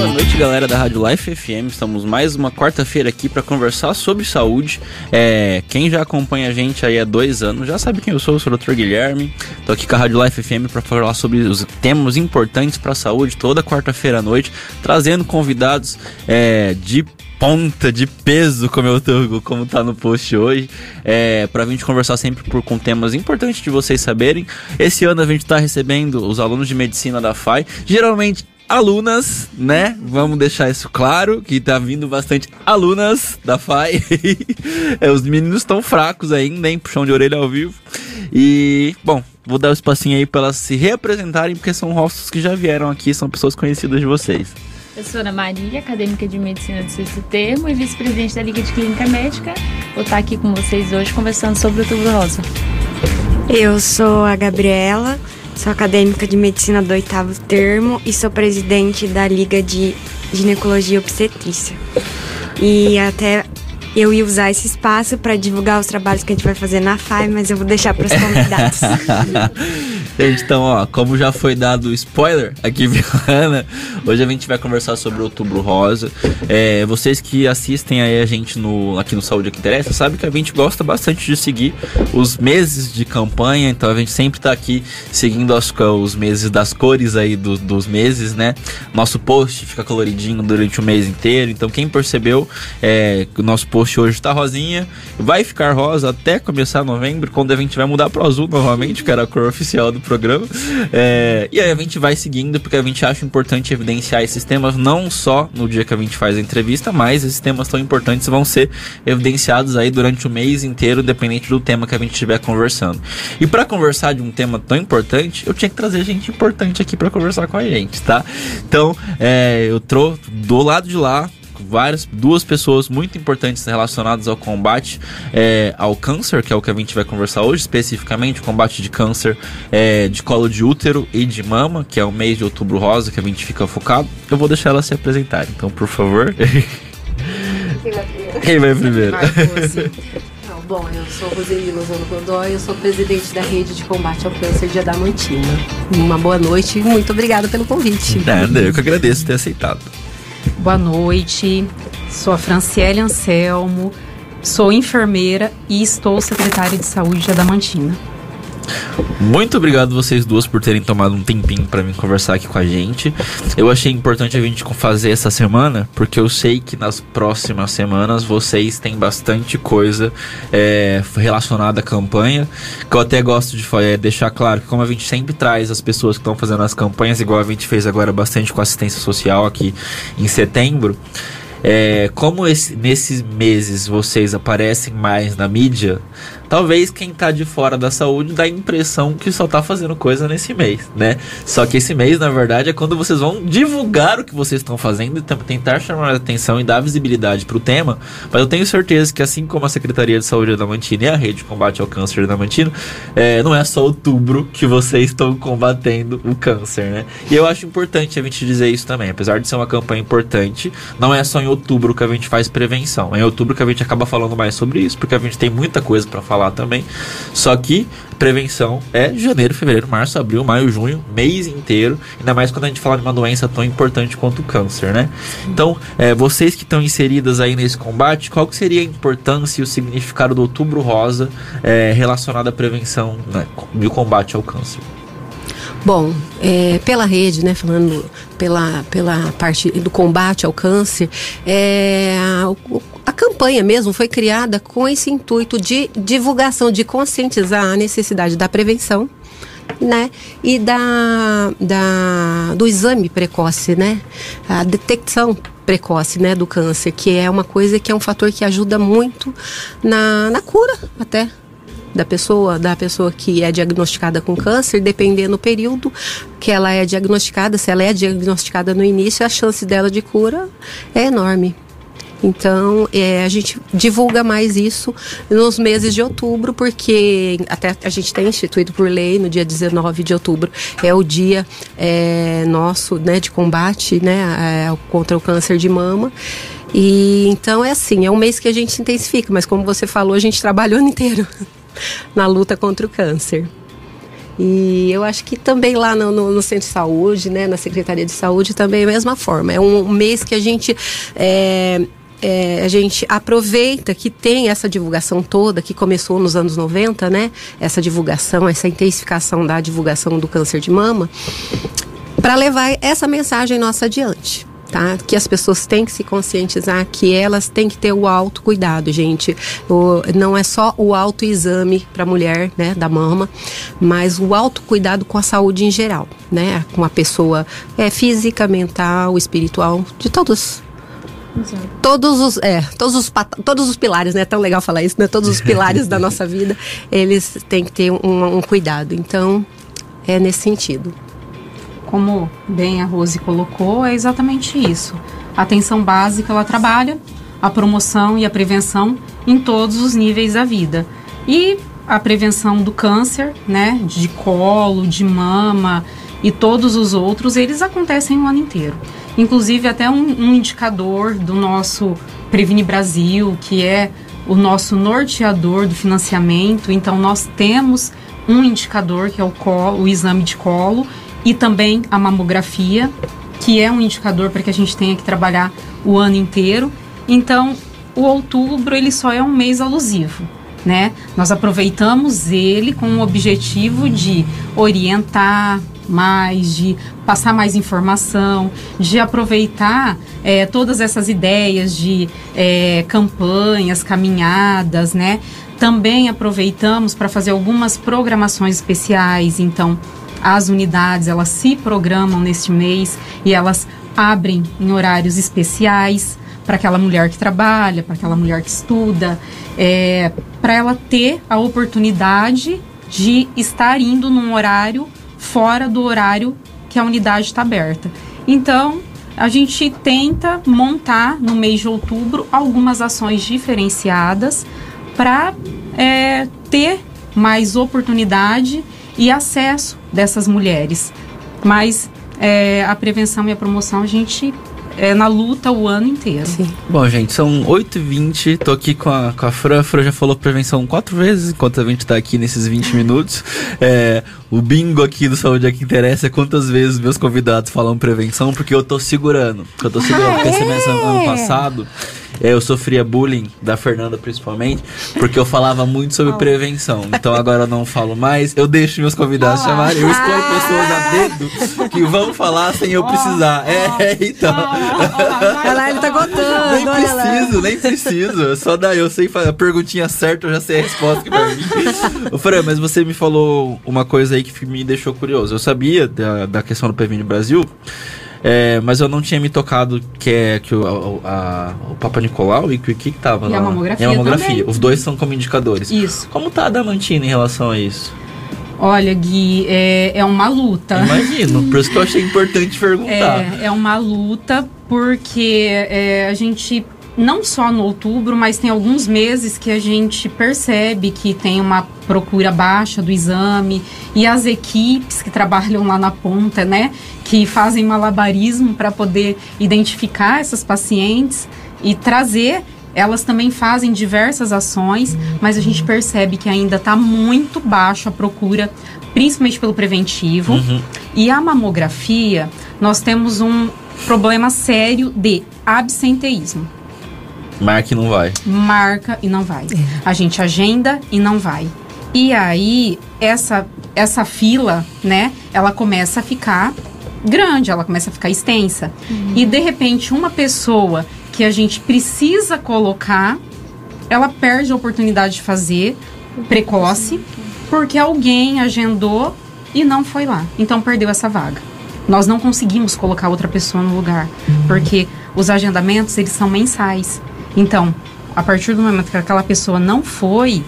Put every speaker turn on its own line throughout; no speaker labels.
Boa noite, galera da Rádio Life FM. Estamos mais uma quarta-feira aqui para conversar sobre saúde. É, quem já acompanha a gente aí há dois anos já sabe quem eu sou. Eu sou o Dr. Guilherme. Tô aqui com a Rádio Life FM para falar sobre os temas importantes para a saúde toda quarta-feira à noite, trazendo convidados é, de ponta de peso, como eu tô, como tá no post hoje, é, pra gente conversar sempre por, com temas importantes de vocês saberem. Esse ano a gente tá recebendo os alunos de medicina da FAI, geralmente alunas, né? Vamos deixar isso claro, que tá vindo bastante alunas da FAI. é, os meninos estão fracos ainda, hein? Puxão de orelha ao vivo. E, bom, vou dar um espacinho aí para elas se reapresentarem, porque são rostos que já vieram aqui, são pessoas conhecidas de vocês.
Eu sou Ana Maria, acadêmica de medicina do sexto termo e vice-presidente da Liga de Clínica Médica. Vou estar aqui com vocês hoje conversando sobre o Outubro Rosa.
Eu sou a Gabriela, sou acadêmica de medicina do oitavo termo e sou presidente da Liga de Ginecologia e Obstetrícia. E até eu ia usar esse espaço para divulgar os trabalhos que a gente vai fazer na FAI, mas eu vou deixar para os convidados.
Então, ó, como já foi dado spoiler aqui, Ana, hoje a gente vai conversar sobre o Outubro Rosa. É, vocês que assistem aí a gente no, aqui no Saúde que Interessa, sabe que a gente gosta bastante de seguir os meses de campanha, então a gente sempre tá aqui seguindo os, os meses das cores aí do, dos meses, né? Nosso post fica coloridinho durante o mês inteiro, então quem percebeu é, que o nosso post hoje tá rosinha, vai ficar rosa até começar novembro, quando a gente vai mudar pro azul novamente, que era a cor oficial do programa. É, e aí a gente vai seguindo, porque a gente acha importante evidenciar esses temas, não só no dia que a gente faz a entrevista, mas esses temas tão importantes vão ser evidenciados aí durante o mês inteiro, dependente do tema que a gente estiver conversando. E para conversar de um tema tão importante, eu tinha que trazer gente importante aqui para conversar com a gente, tá? Então, é, eu trouxe do lado de lá várias, duas pessoas muito importantes relacionadas ao combate é, ao câncer, que é o que a gente vai conversar hoje, especificamente, combate de câncer é, de colo de útero e de mama, que é o mês de outubro rosa que a gente fica focado. Eu vou deixar ela se apresentar, então, por favor.
Quem vai primeiro?
Quem vai primeiro?
Não, bom, eu sou Roseli Lozano Godoy, eu sou presidente da Rede de Combate ao Câncer de Adamantina. Uma boa noite e muito obrigada pelo convite.
Nada, eu que agradeço ter aceitado.
Boa noite, sou a Franciele Anselmo, sou enfermeira e estou secretária de saúde de Adamantina.
Muito obrigado vocês duas por terem tomado um tempinho para vir conversar aqui com a gente. Eu achei importante a gente fazer essa semana, porque eu sei que nas próximas semanas vocês têm bastante coisa é, relacionada à campanha. Que eu até gosto de é, deixar claro que, como a gente sempre traz as pessoas que estão fazendo as campanhas, igual a gente fez agora bastante com assistência social aqui em setembro. É, como esse, nesses meses vocês aparecem mais na mídia, talvez quem tá de fora da saúde dá a impressão que só tá fazendo coisa nesse mês, né? Só que esse mês, na verdade, é quando vocês vão divulgar o que vocês estão fazendo e tentar chamar a atenção e dar visibilidade pro tema. Mas eu tenho certeza que, assim como a Secretaria de Saúde da Mantina e a Rede de Combate ao Câncer da Mantina, é, não é só outubro que vocês estão combatendo o câncer, né? E eu acho importante a gente dizer isso também. Apesar de ser uma campanha importante, não é só em outubro que a gente faz prevenção. É em outubro que a gente acaba falando mais sobre isso, porque a gente tem muita coisa para falar falar também. Só que prevenção é janeiro, fevereiro, março, abril, maio, junho, mês inteiro. Ainda mais quando a gente fala de uma doença tão importante quanto o câncer, né? Então, é, vocês que estão inseridas aí nesse combate, qual que seria a importância e o significado do Outubro Rosa é, relacionado à prevenção né, e o combate ao câncer?
Bom, é, pela rede, né, falando pela, pela parte do combate ao câncer, é, a campanha mesmo foi criada com esse intuito de divulgação, de conscientizar a necessidade da prevenção, né? E da, da, do exame precoce, né? A detecção precoce, né, do câncer, que é uma coisa que é um fator que ajuda muito na, na cura até da pessoa, da pessoa que é diagnosticada com câncer, dependendo do período que ela é diagnosticada, se ela é diagnosticada no início, a chance dela de cura é enorme. Então, é, a gente divulga mais isso nos meses de outubro, porque até a gente tem instituído por lei no dia 19 de outubro, é o dia é, nosso né, de combate né, contra o câncer de mama. E então é assim, é um mês que a gente intensifica, mas como você falou, a gente trabalha o ano inteiro na luta contra o câncer. E eu acho que também lá no, no, no Centro de Saúde, né, na Secretaria de Saúde, também é a mesma forma. É um mês que a gente. É, é, a gente aproveita que tem essa divulgação toda que começou nos anos 90, né? Essa divulgação, essa intensificação da divulgação do câncer de mama, para levar essa mensagem nossa adiante. Tá? Que as pessoas têm que se conscientizar que elas têm que ter o autocuidado, gente. O, não é só o autoexame para a mulher, né, da mama, mas o autocuidado com a saúde em geral, né? Com a pessoa é, física, mental, espiritual, de todos Exato. Todos os, é, todos os, todos os pilares, né? É tão legal falar isso, né? Todos os pilares da nossa vida, eles têm que ter um, um cuidado. Então, é nesse sentido.
Como bem a Rose colocou, é exatamente isso. A atenção básica, ela trabalha a promoção e a prevenção em todos os níveis da vida. E a prevenção do câncer, né? De colo, de mama e todos os outros, eles acontecem o ano inteiro. Inclusive, até um, um indicador do nosso Previne Brasil, que é o nosso norteador do financiamento. Então, nós temos um indicador que é o, colo, o exame de colo e também a mamografia, que é um indicador para que a gente tenha que trabalhar o ano inteiro. Então, o outubro ele só é um mês alusivo, né? Nós aproveitamos ele com o objetivo de orientar, mais, de passar mais informação, de aproveitar é, todas essas ideias de é, campanhas, caminhadas, né? Também aproveitamos para fazer algumas programações especiais, então as unidades elas se programam neste mês e elas abrem em horários especiais para aquela mulher que trabalha, para aquela mulher que estuda, é, para ela ter a oportunidade de estar indo num horário fora do horário que a unidade está aberta. Então, a gente tenta montar no mês de outubro algumas ações diferenciadas para é, ter mais oportunidade e acesso dessas mulheres. Mas é, a prevenção e a promoção a gente é, na luta o ano inteiro. Sim.
Bom, gente, são 8h20, tô aqui com a, com a Fran. A Fran já falou prevenção quatro vezes enquanto a gente tá aqui nesses 20 minutos. É, o bingo aqui do Saúde é que interessa é quantas vezes meus convidados falam prevenção, porque eu tô segurando. Eu tô segurando, ah, porque é? esse ano passado eu sofria bullying, da Fernanda principalmente, porque eu falava muito sobre prevenção. Então agora eu não falo mais, eu deixo meus convidados chamarem, eu escolho pessoas a dedo que vão falar sem eu precisar. É, então.
Olha lá, ele tá contando.
Nem preciso, nem preciso. Só daí eu sei a perguntinha certa, eu já sei a resposta que vai vir. Ô, Fran, mas você me falou uma coisa aí que me deixou curioso. Eu sabia da, da questão do Previne Brasil. É, mas eu não tinha me tocado que é que o, a, o Papa Nicolau e o que que tava
e
lá?
a mamografia.
E a mamografia.
Também.
Os dois são como indicadores.
Isso.
Como tá a Damantina em relação a isso?
Olha, Gui, é, é uma luta.
Imagino, por isso que eu achei importante perguntar.
É, é uma luta porque é, a gente não só no outubro, mas tem alguns meses que a gente percebe que tem uma procura baixa do exame e as equipes que trabalham lá na ponta, né, que fazem malabarismo para poder identificar essas pacientes e trazer elas também fazem diversas ações, mas a gente percebe que ainda está muito baixa a procura, principalmente pelo preventivo. Uhum. E a mamografia, nós temos um problema sério de absenteísmo.
Marca e não vai.
Marca e não vai. É. A gente agenda e não vai. E aí, essa, essa fila, né, ela começa a ficar grande, ela começa a ficar extensa. Uhum. E de repente, uma pessoa que a gente precisa colocar, ela perde a oportunidade de fazer precoce, porque alguém agendou e não foi lá. Então perdeu essa vaga. Nós não conseguimos colocar outra pessoa no lugar, porque os agendamentos eles são mensais. Então, a partir do momento que aquela pessoa não foi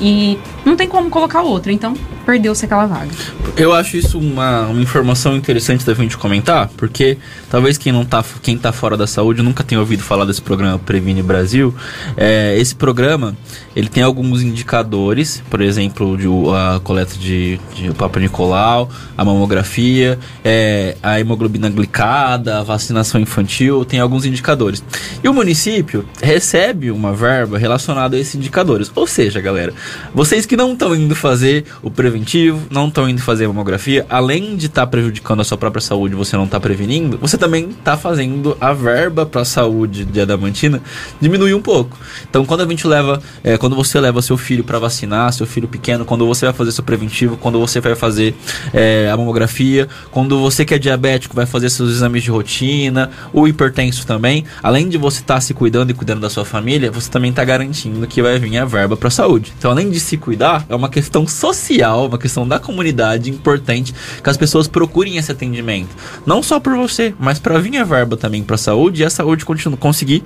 e não tem como colocar outra, então perdeu-se aquela vaga.
Eu acho isso uma, uma informação interessante da gente comentar, porque talvez quem não tá, quem tá fora da saúde nunca tenha ouvido falar desse programa Previne Brasil. É, esse programa ele tem alguns indicadores, por exemplo, de, a coleta de, de Papa Nicolau, a mamografia, é, a hemoglobina glicada, a vacinação infantil, tem alguns indicadores. E o município recebe uma verba relacionada a esses indicadores. Ou seja, galera, vocês que que não estão indo fazer o preventivo, não estão indo fazer a mamografia, além de estar tá prejudicando a sua própria saúde, você não está prevenindo, você também está fazendo a verba para a saúde de adamantina diminuir um pouco. Então, quando a gente leva, é, quando você leva seu filho para vacinar, seu filho pequeno, quando você vai fazer seu preventivo, quando você vai fazer é, a mamografia, quando você que é diabético vai fazer seus exames de rotina, o hipertenso também, além de você estar tá se cuidando e cuidando da sua família, você também está garantindo que vai vir a verba para a saúde. Então, além de se cuidar, é uma questão social, uma questão da comunidade importante que as pessoas procurem esse atendimento. Não só por você, mas para vir a verba também para saúde e a saúde conseguir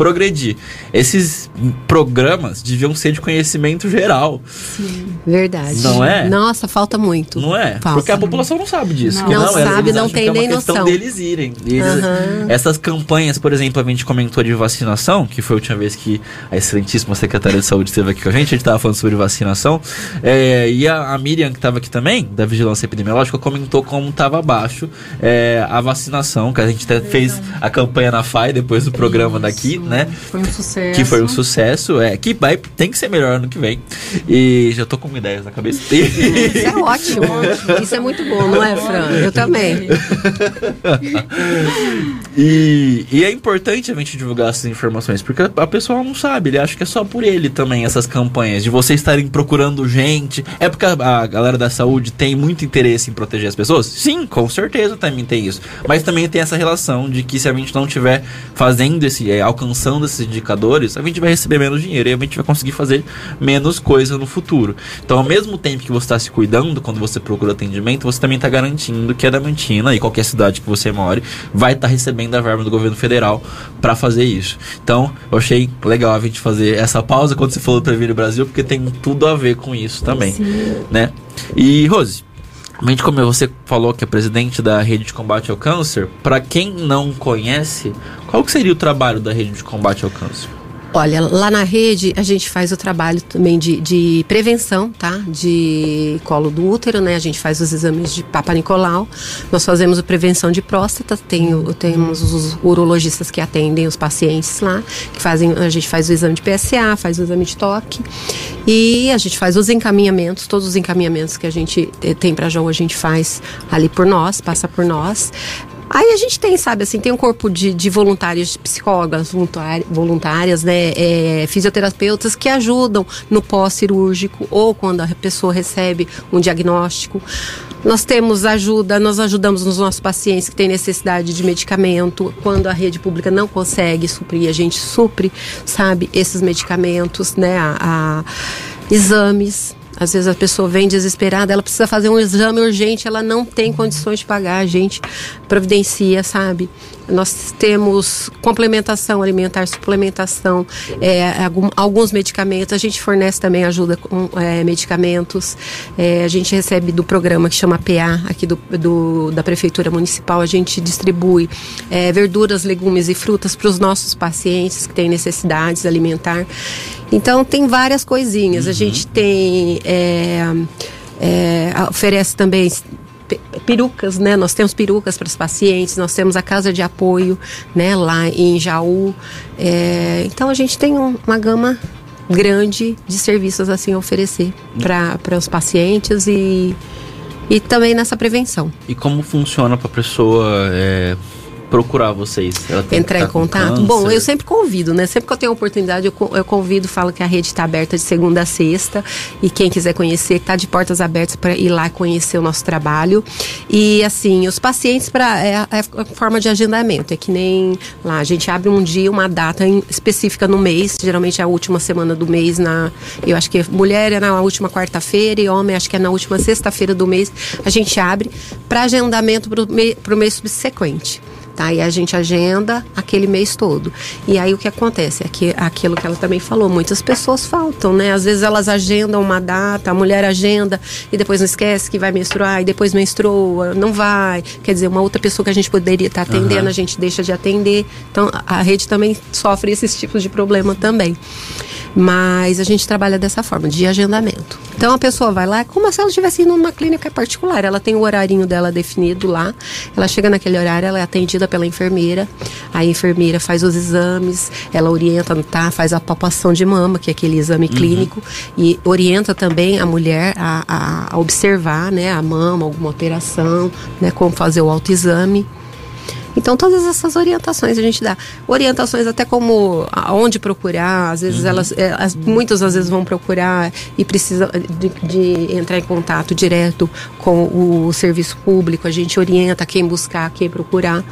progredir. Esses programas deviam ser de conhecimento geral.
Sim, verdade.
Não é?
Nossa, falta muito.
Não é?
Falta.
Porque a população não sabe disso.
Não, não sabe, não tem
é
nem
noção.
noção.
deles irem. Eles, uhum. Essas campanhas, por exemplo, a gente comentou de vacinação, que foi a última vez que a excelentíssima secretária de saúde esteve aqui com a gente, a gente estava falando sobre vacinação. É, e a, a, Miriam, que estava aqui também, da Vigilância Epidemiológica, comentou como estava baixo é, a vacinação, que a gente até fez a campanha na FAI depois do programa
Isso.
daqui, né?
Foi um sucesso.
Que foi um sucesso, é. Que vai, tem que ser melhor ano que vem. E já tô com ideias na cabeça.
Isso é ótimo. Isso é muito bom, não é, Fran? Eu também.
e, e é importante a gente divulgar essas informações, porque a pessoa não sabe, ele acha que é só por ele também essas campanhas, de vocês estarem procurando gente. É porque a, a galera da saúde tem muito interesse em proteger as pessoas? Sim, com certeza também tem isso. Mas também tem essa relação de que se a gente não estiver fazendo esse, é, alcançando esses indicadores, a gente vai receber menos dinheiro e a gente vai conseguir fazer menos coisa no futuro. Então, ao mesmo tempo que você está se cuidando quando você procura atendimento, você também está garantindo que a Damantina e qualquer cidade que você more vai estar tá recebendo a verba do governo federal para fazer isso. Então, eu achei legal a gente fazer essa pausa quando você falou do Prevenir Brasil, porque tem tudo a ver com isso também, Sim. né? E Rose, Mente como você falou que é presidente da rede de combate ao câncer, para quem não conhece, qual seria o trabalho da rede de combate ao câncer?
Olha, lá na rede a gente faz o trabalho também de, de prevenção, tá? De colo do útero, né? A gente faz os exames de Papa Nicolau. Nós fazemos a prevenção de próstata. Tem, temos os urologistas que atendem os pacientes lá, que fazem, a gente faz o exame de PSA, faz o exame de toque. E a gente faz os encaminhamentos, todos os encaminhamentos que a gente tem para João, a gente faz ali por nós, passa por nós. Aí a gente tem, sabe, assim, tem um corpo de, de voluntários, psicólogas voluntárias, né, é, fisioterapeutas que ajudam no pós-cirúrgico ou quando a pessoa recebe um diagnóstico. Nós temos ajuda, nós ajudamos os nossos pacientes que têm necessidade de medicamento. Quando a rede pública não consegue suprir, a gente supre, sabe, esses medicamentos, né, a, a exames. Às vezes a pessoa vem desesperada, ela precisa fazer um exame urgente, ela não tem condições de pagar, a gente providencia, sabe? Nós temos complementação alimentar, suplementação, é, alguns medicamentos. A gente fornece também ajuda com é, medicamentos. É, a gente recebe do programa que chama PA, aqui do, do da Prefeitura Municipal. A gente distribui é, verduras, legumes e frutas para os nossos pacientes que têm necessidades alimentar. Então, tem várias coisinhas. Uhum. A gente tem. É, é, oferece também perucas, né? Nós temos perucas para os pacientes, nós temos a casa de apoio, né? Lá em Jaú. É, então a gente tem um, uma gama grande de serviços assim a oferecer para os pacientes e, e também nessa prevenção.
E como funciona para a pessoa é, procurar vocês?
Entrar em contato? Bom, eu sempre convido, né? Sempre que eu tenho oportunidade, eu, eu convido, falo que a rede está aberta de segunda a sexta. E quem quiser conhecer, está de portas abertas para ir lá conhecer o nosso trabalho. E assim, os pacientes, para é, é a forma de agendamento. É que nem lá, a gente abre um dia, uma data em, específica no mês, geralmente é a última semana do mês. na Eu acho que mulher é na última quarta-feira e homem acho que é na última sexta-feira do mês. A gente abre para agendamento para o mês subsequente tá? E a gente agenda aquele mês todo. E aí o que acontece? É que, aquilo que ela também falou, muitas pessoas faltam, né? Às vezes elas agendam uma data, a mulher agenda e depois não esquece que vai menstruar e depois menstrua, não vai. Quer dizer, uma outra pessoa que a gente poderia estar tá atendendo, uhum. a gente deixa de atender. Então a rede também sofre esses tipos de problema também. Mas a gente trabalha dessa forma, de agendamento. Então a pessoa vai lá, como se ela estivesse indo numa clínica particular. Ela tem o horarinho dela definido lá. Ela chega naquele horário, ela é atendida pela enfermeira. A enfermeira faz os exames, ela orienta, tá? Faz a palpação de mama, que é aquele exame
Uhum.
clínico, e orienta também a mulher a, a- a observar, né, a mama, alguma alteração, né, como fazer o autoexame. Então, todas essas orientações a gente dá. Orientações até como aonde procurar, às vezes elas, é, as, muitas às vezes vão procurar e precisa de, de entrar em contato direto com o serviço público, a gente orienta quem buscar, quem procurar.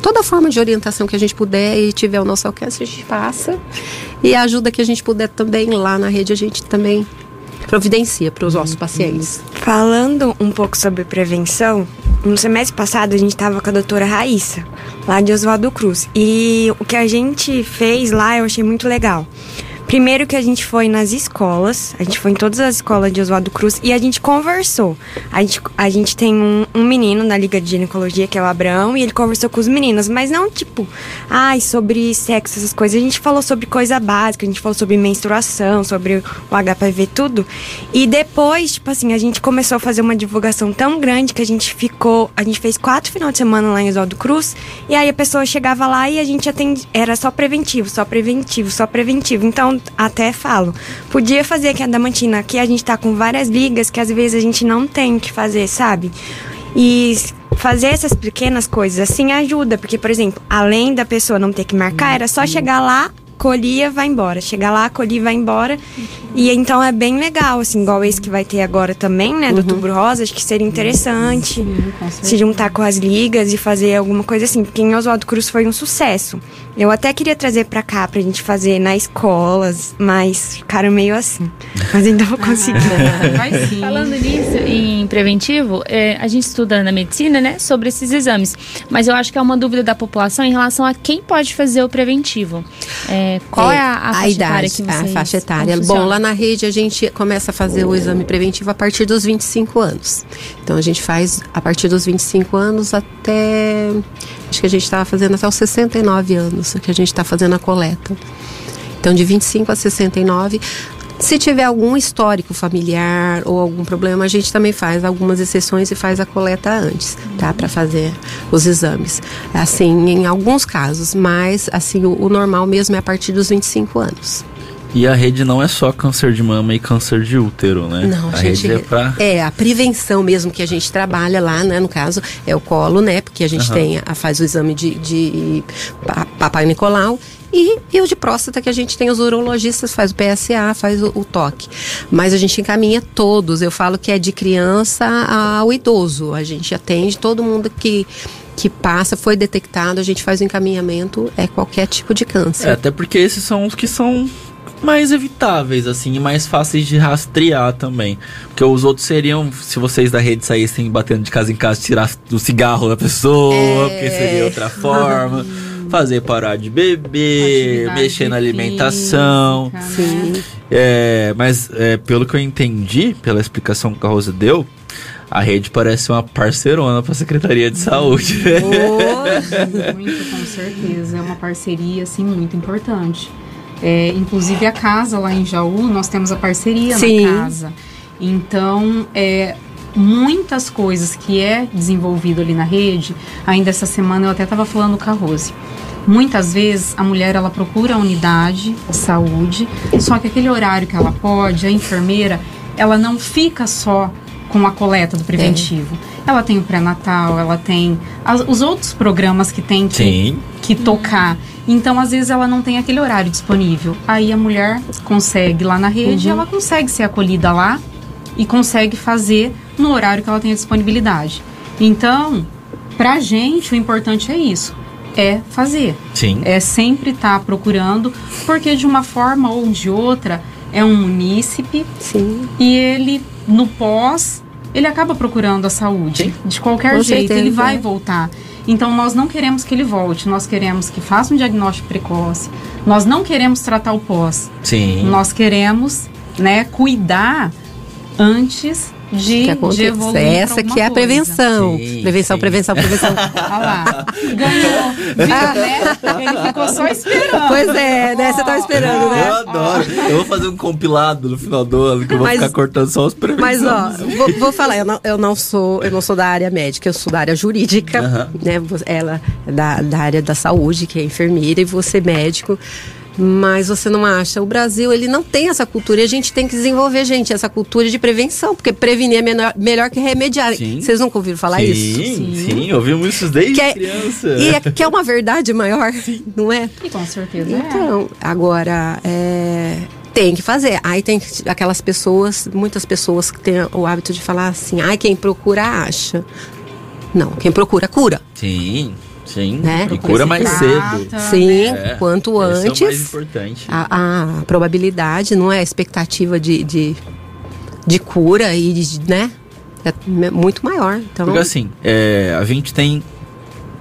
Toda forma de orientação que a gente puder e tiver ao nosso alcance, a gente passa. E a ajuda que a gente puder também lá na rede, a gente também providencia para os nossos pacientes.
Falando um pouco sobre prevenção, no semestre passado a gente estava com a doutora Raíssa, lá de Oswaldo Cruz. E o que a gente fez lá eu achei muito legal. Primeiro que a gente foi nas escolas, a gente foi em todas as escolas de Oswaldo Cruz e a gente conversou. A gente, a gente tem um, um menino na Liga de Ginecologia, que é o Abraão, e ele conversou com os meninos, mas não tipo, ai, sobre sexo, essas coisas. A gente falou sobre coisa básica, a gente falou sobre menstruação, sobre o HPV, tudo. E depois, tipo assim, a gente começou a fazer uma divulgação tão grande que a gente ficou. A gente fez quatro final de semana lá em Oswaldo Cruz, e aí a pessoa chegava lá e a gente atende, era só preventivo, só preventivo, só preventivo. Então, até falo, podia fazer aqui a Damantina, aqui a gente tá com várias ligas que às vezes a gente não tem o que fazer, sabe? E fazer essas pequenas coisas assim ajuda, porque, por exemplo, além da pessoa não ter que marcar, era só chegar lá, colhia, vai embora. Chegar lá, colhia, vai embora. E então é bem legal, assim, igual esse que vai ter agora também, né, do Outubro Rosa, acho que seria interessante
certeza.
se juntar com as ligas e fazer alguma coisa assim, porque em Oswaldo Cruz foi um sucesso. Eu até queria trazer pra cá pra gente fazer na escolas, mas ficaram meio assim. Mas ainda vou conseguir.
Vai sim.
Falando nisso, em preventivo, é, a gente estuda na medicina, né, sobre esses exames. Mas eu acho que é uma dúvida da população em relação a quem pode fazer o preventivo. É, qual é, a, a faixa etária que
a
vocês
faixa etária. Bom, lá na rede a gente começa a fazer o exame preventivo a partir dos 25 anos. Então a gente faz a partir dos 25 anos até. Acho que a gente estava fazendo até os 69 anos que a gente está fazendo a coleta. Então de 25 a 69. Se tiver algum histórico familiar ou algum problema, a gente também faz algumas exceções e faz a coleta antes, tá? Para fazer os exames. Assim, em alguns casos, mas assim, o, o normal mesmo é a partir dos 25 anos.
E a rede não é só câncer de mama e câncer de útero, né?
Não,
a
a gente.
rede é pra.
É, a prevenção mesmo que a gente trabalha lá, né? No caso, é o colo, né? Porque a gente
Aham.
tem, a, faz o exame de, de pa- Papai Nicolau. E, o de próstata, que a gente tem os urologistas, faz o PSA, faz o, o toque. Mas a gente encaminha todos. Eu falo que é de criança ao idoso. A gente atende todo mundo que, que passa, foi detectado, a gente faz o encaminhamento, é qualquer tipo de câncer.
É, até porque esses são os que são mais evitáveis, assim, e mais fáceis de rastrear também. Porque os outros seriam, se vocês da rede saíssem batendo de casa em casa, tirar o cigarro da pessoa,
É.
porque seria outra forma. Fazer parar de beber,
Atividade
mexer na alimentação.
física, né?
Sim.
É, mas é, pelo que eu entendi, pela explicação que a Rosa deu, a rede parece uma parceirona pra Secretaria de Saúde. né?
Muito, com certeza. É uma parceria, assim, muito importante. É, inclusive a casa lá em Jaú, nós temos a parceria
Sim.
na casa. Então, é, muitas coisas que é desenvolvido ali na rede, ainda essa semana eu até estava falando com a Rose. Muitas vezes a mulher ela procura a unidade de saúde, só que aquele horário que ela pode, a enfermeira, ela não fica só com a coleta do preventivo. Ela tem o pré-natal, ela tem as- os outros programas que tem que,
Sim.
que tocar. Então, às vezes, ela não tem aquele horário disponível. Aí a mulher consegue lá na rede, ela consegue ser acolhida lá e consegue fazer no horário que ela tem a disponibilidade. Então, pra gente, o importante é isso. É fazer.
Sim.
É sempre estar procurando, porque de uma forma ou de outra, é um munícipe
Sim.
e ele, no pós, ele acaba procurando a saúde.
Sim.
De qualquer
Com
jeito,
certeza,
ele vai
é.
voltar. Então, nós não queremos que ele volte, nós queremos que faça um diagnóstico precoce. Nós não queremos tratar o pós.
Sim.
Nós queremos, né, cuidar antes de, que de evoluir.
Essa que é a prevenção. Sim, prevenção, sim. prevenção, prevenção, Olha
lá. Ganhou. Viu, né? Ele ficou só esperando.
Pois é, né? Você tava esperando, né?
Eu adoro. Eu vou fazer um compilado no final do ano que eu vou mas, ficar cortando só os prevenções.
Mas, ó, vou, vou, falar, eu não, eu, não sou, eu não sou da área médica, eu sou da área jurídica, uhum. né? Ela é da, da área da saúde, que é enfermeira, e você médico. Mas você não acha? O Brasil, ele não tem essa cultura e a gente tem que desenvolver, gente, essa cultura de prevenção, porque prevenir é menor, melhor que remediar. Sim. Vocês nunca ouviram falar
sim,
isso?
Sim, sim, ouvimos isso desde que é, criança.
E é, que é uma verdade maior, sim. não é?
E com certeza
Então, é. agora, é, tem que fazer. Aí tem aquelas pessoas, muitas pessoas que têm o hábito de falar assim, ai, quem procura acha. Não, quem procura cura.
Sim. Sim, né? e cura mais cedo.
Sim, é, quanto antes. É o
mais importante.
A, a, probabilidade, não é a expectativa de, de, de cura e de, né? É muito maior. Então,
Porque assim, é, a gente tem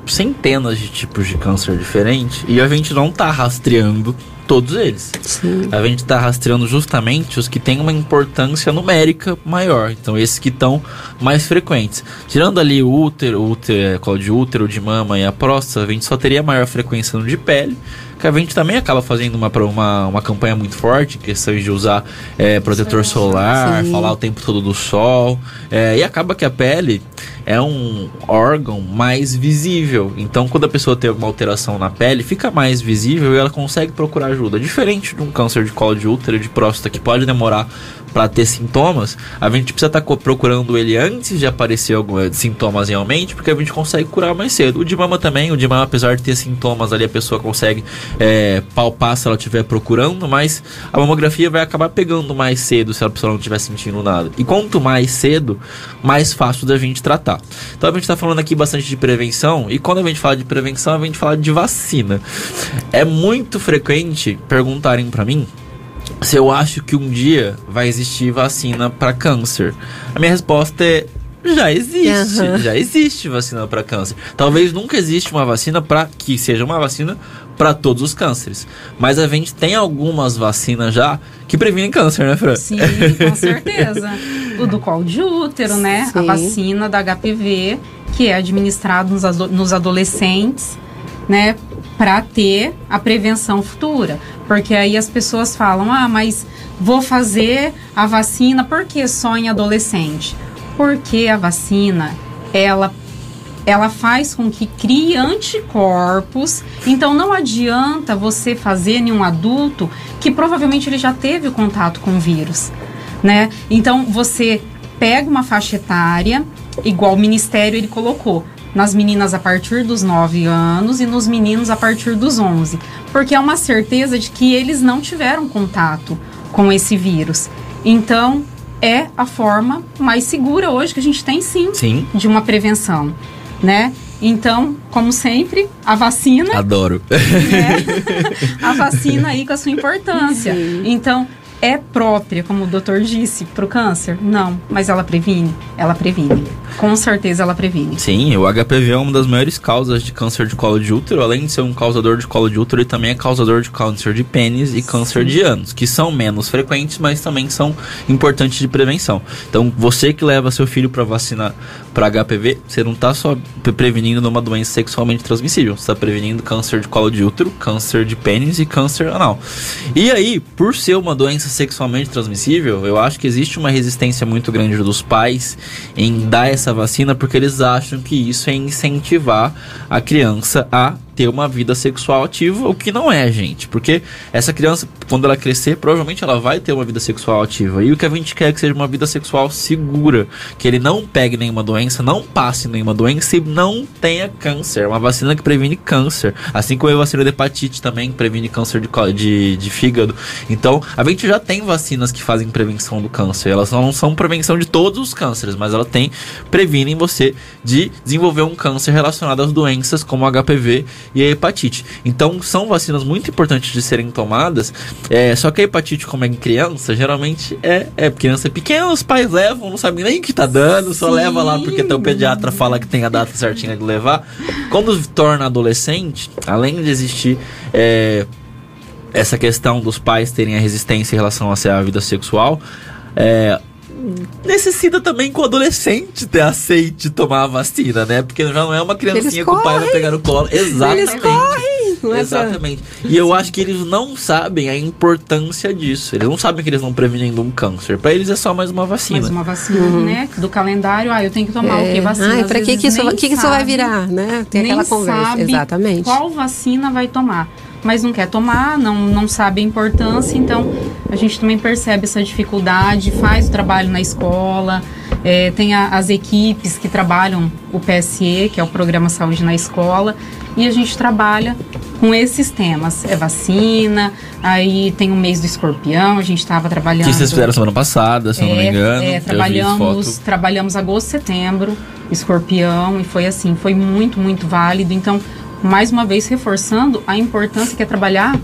centenas de tipos de câncer diferentes e a gente não tá rastreando todos eles. Sim. A gente está rastreando justamente os que têm uma importância numérica maior. Então, esses que estão mais frequentes. Tirando ali o útero, o útero, colo de útero, de mama e a próstata, a gente só teria maior frequência no de pele que a gente também acaba fazendo uma, uma, uma campanha muito forte, questões de usar é, protetor solar, Sim. falar o tempo todo do sol. É, e acaba que a pele é um órgão mais visível. Então, quando a pessoa tem alguma alteração na pele, fica mais visível e ela consegue procurar ajuda. Diferente de um câncer de colo de útero, de próstata, que pode demorar para ter sintomas, a gente precisa estar tá procurando ele antes de aparecer alguns sintomas realmente, porque a gente consegue curar mais cedo. O de mama também, o de mama, apesar de ter sintomas ali, a pessoa consegue é, palpar se ela estiver procurando, mas a mamografia vai acabar pegando mais cedo se a pessoa não estiver sentindo nada. E quanto mais cedo, mais fácil da gente tratar. Então a gente está falando aqui bastante de prevenção, e quando a gente fala de prevenção, a gente fala de vacina. É muito frequente perguntarem para mim se eu acho que um dia vai existir vacina para câncer. A minha resposta é já existe, uhum. já existe vacina para câncer. Talvez nunca exista uma vacina para que seja uma vacina para todos os cânceres, mas a gente tem algumas vacinas já que previnem câncer, né, Fran?
Sim, com certeza. o do colo de útero, né? Sim. A vacina da HPV, que é administrada nos, nos adolescentes, né? Para ter a prevenção futura. Porque aí as pessoas falam: ah, mas vou fazer a vacina porque só em adolescente? Porque a vacina, ela ela faz com que crie anticorpos. Então não adianta você fazer em um adulto que provavelmente ele já teve contato com o vírus, né? Então você pega uma faixa etária, igual o ministério ele colocou, nas meninas a partir dos 9 anos e nos meninos a partir dos 11, porque é uma certeza de que eles não tiveram contato com esse vírus. Então, é a forma mais segura hoje que a gente tem sim, sim. de uma prevenção, né? Então, como sempre, a vacina.
Adoro.
Né? a vacina aí com a sua importância. Sim. Então, é própria, como o doutor disse, para o câncer? Não, mas ela previne? Ela previne. Com certeza ela previne.
Sim, o HPV é uma das maiores causas de câncer de colo de útero. Além de ser um causador de colo de útero, ele também é causador de câncer de pênis e câncer Sim. de ânus, que são menos frequentes, mas também são importantes de prevenção. Então, você que leva seu filho para vacinar para HPV, você não está só prevenindo uma doença sexualmente transmissível, você está prevenindo câncer de colo de útero, câncer de pênis e câncer anal. E aí, por ser uma doença sexualmente transmissível, eu acho que existe uma resistência muito grande dos pais em dar essa vacina porque eles acham que isso é incentivar a criança a ter uma vida sexual ativa, o que não é, gente. Porque essa criança, quando ela crescer, provavelmente ela vai ter uma vida sexual ativa. E o que a gente quer é que seja uma vida sexual segura. Que ele não pegue nenhuma doença, não passe nenhuma doença e não tenha câncer. Uma vacina que previne câncer. Assim como a vacina de hepatite também previne câncer de, de, de fígado. Então, a gente já tem vacinas que fazem prevenção do câncer. Elas não são prevenção de todos os cânceres, mas ela tem, previnem você de desenvolver um câncer relacionado às doenças como HPV e a hepatite. Então são vacinas muito importantes de serem tomadas. É, só que a hepatite, como é em criança, geralmente é, é criança pequena, os pais levam, não sabem nem o que tá dando, só Sim. leva lá porque o pediatra fala que tem a data certinha de levar. Quando torna adolescente, além de existir é, essa questão dos pais terem a resistência em relação a ser a vida sexual, é, necessita também que o adolescente ter aceite tomar a vacina, né? Porque já não é uma criancinha com o pai vai pegar no colo. Exatamente. Eles correm. É Exatamente. E eu acho que eles não sabem a importância disso. Eles não sabem que eles não prevenindo um câncer. Para eles é só mais uma vacina. Mais
uma vacina, uhum. né? Do calendário, ah, eu tenho que tomar é. o que vacina.
Ah, para que que isso, que, que isso vai virar, né?
Tem aquela conversa. Exatamente. Qual vacina vai tomar? Mas não quer tomar, não, não sabe a importância, então a gente também percebe essa dificuldade, faz o trabalho na escola, é, tem a, as equipes que trabalham o PSE, que é o Programa Saúde na Escola, e a gente trabalha com esses temas. É vacina, aí tem o mês do escorpião, a gente estava trabalhando.
Que vocês fizeram semana passada, se é, não me é, engano. É,
trabalhamos, trabalhamos agosto, setembro, escorpião, e foi assim, foi muito, muito válido. Então, mais uma vez reforçando a importância que é trabalhar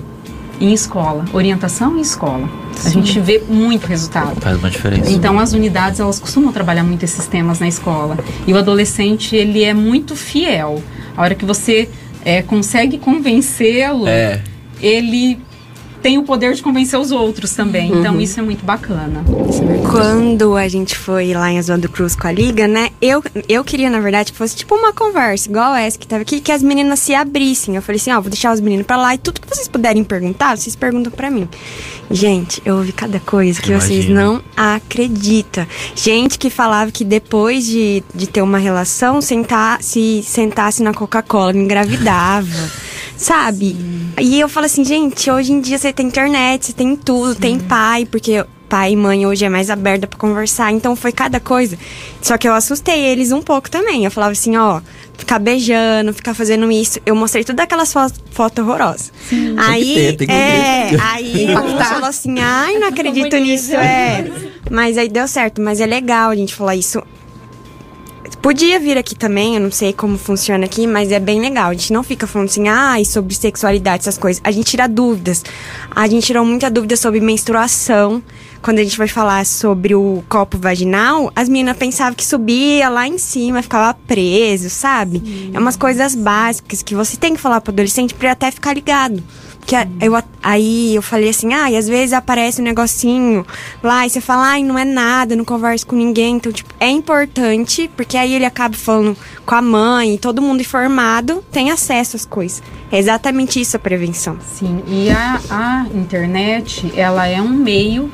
em escola, orientação em escola. Sim. A gente vê muito resultado.
Faz uma diferença.
Então as unidades elas costumam trabalhar muito esses temas na escola. E o adolescente ele é muito fiel. A hora que você é, consegue convencê-lo, é. ele tem o poder de convencer os outros também. Então, uhum. Então isso é muito bacana.
Quando a gente foi lá em Oswaldo Cruz com a Liga, né? Eu, eu queria, na verdade, que fosse tipo uma conversa, igual essa que tava aqui, que as meninas se abrissem. Eu falei assim, ó, vou deixar os meninos pra lá e tudo que vocês puderem perguntar, vocês perguntam pra mim. Gente, eu ouvi cada coisa que Imagina. vocês não acreditam. Gente que falava que depois de, de ter uma relação, sentar, se sentasse na Coca-Cola, engravidava sabe? Sim. E eu falo assim, gente, hoje em dia você tem internet, você tem tudo, Sim. tem pai, porque pai e mãe hoje é mais aberta para conversar, então foi cada coisa. Só que eu assustei eles um pouco também. Eu falava assim, ó, ficar beijando, ficar fazendo isso. Eu mostrei todas aquelas fotos foto horrorosas. Sim. Aí, ter, é, aí um falou assim, ai, não acredito nisso, é. Mas aí deu certo, mas é legal a gente falar isso Podia vir aqui também, eu não sei como funciona aqui, mas é bem legal. A gente não fica falando assim, ah, sobre sexualidade, essas coisas. A gente tira dúvidas. A gente tirou muita dúvida sobre menstruação. Quando a gente vai falar sobre o copo vaginal, as meninas pensavam que subia lá em cima, ficava preso, sabe? Sim. É umas coisas básicas que você tem que falar pro adolescente pra ele até ficar ligado. Que eu, aí eu falei assim, ah, e às vezes aparece um negocinho lá e você fala, ai, não é nada, não converso com ninguém. Então, tipo, é importante, porque aí ele acaba falando com a mãe, todo mundo informado tem acesso às coisas. É exatamente isso a prevenção.
Sim, e a, a internet, ela é um meio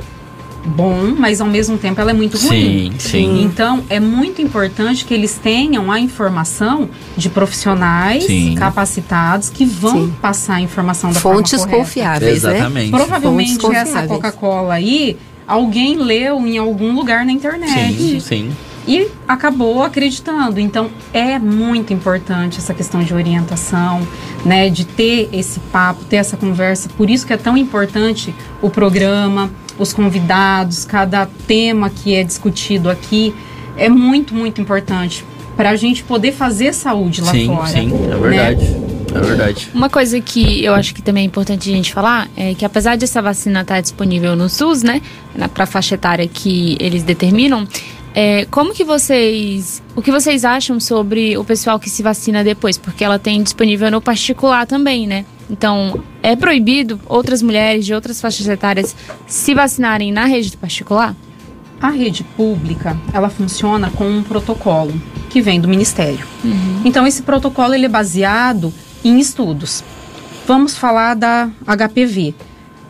bom, mas ao mesmo tempo ela é muito ruim.
Sim, sim.
Então é muito importante que eles tenham a informação de profissionais sim. capacitados que vão sim. passar a informação da
Fontes forma confiáveis,
né? Exatamente. Né? Provavelmente Fontes essa Coca-Cola aí alguém leu em algum lugar na internet.
Sim, sim.
E acabou acreditando. Então é muito importante essa questão de orientação, né, de ter esse papo, ter essa conversa. Por isso que é tão importante o programa os convidados, cada tema que é discutido aqui é muito, muito importante para a gente poder fazer saúde lá
sim,
fora.
Sim, é verdade. Né? É verdade.
Uma coisa que eu acho que também é importante a gente falar é que apesar dessa vacina estar disponível no SUS, né, para a faixa etária que eles determinam, é, como que vocês. O que vocês acham sobre o pessoal que se vacina depois? Porque ela tem disponível no particular também, né? Então, é proibido outras mulheres de outras faixas etárias se vacinarem na rede particular?
A rede pública, ela funciona com um protocolo que vem do Ministério. Uhum. Então, esse protocolo ele é baseado em estudos. Vamos falar da HPV.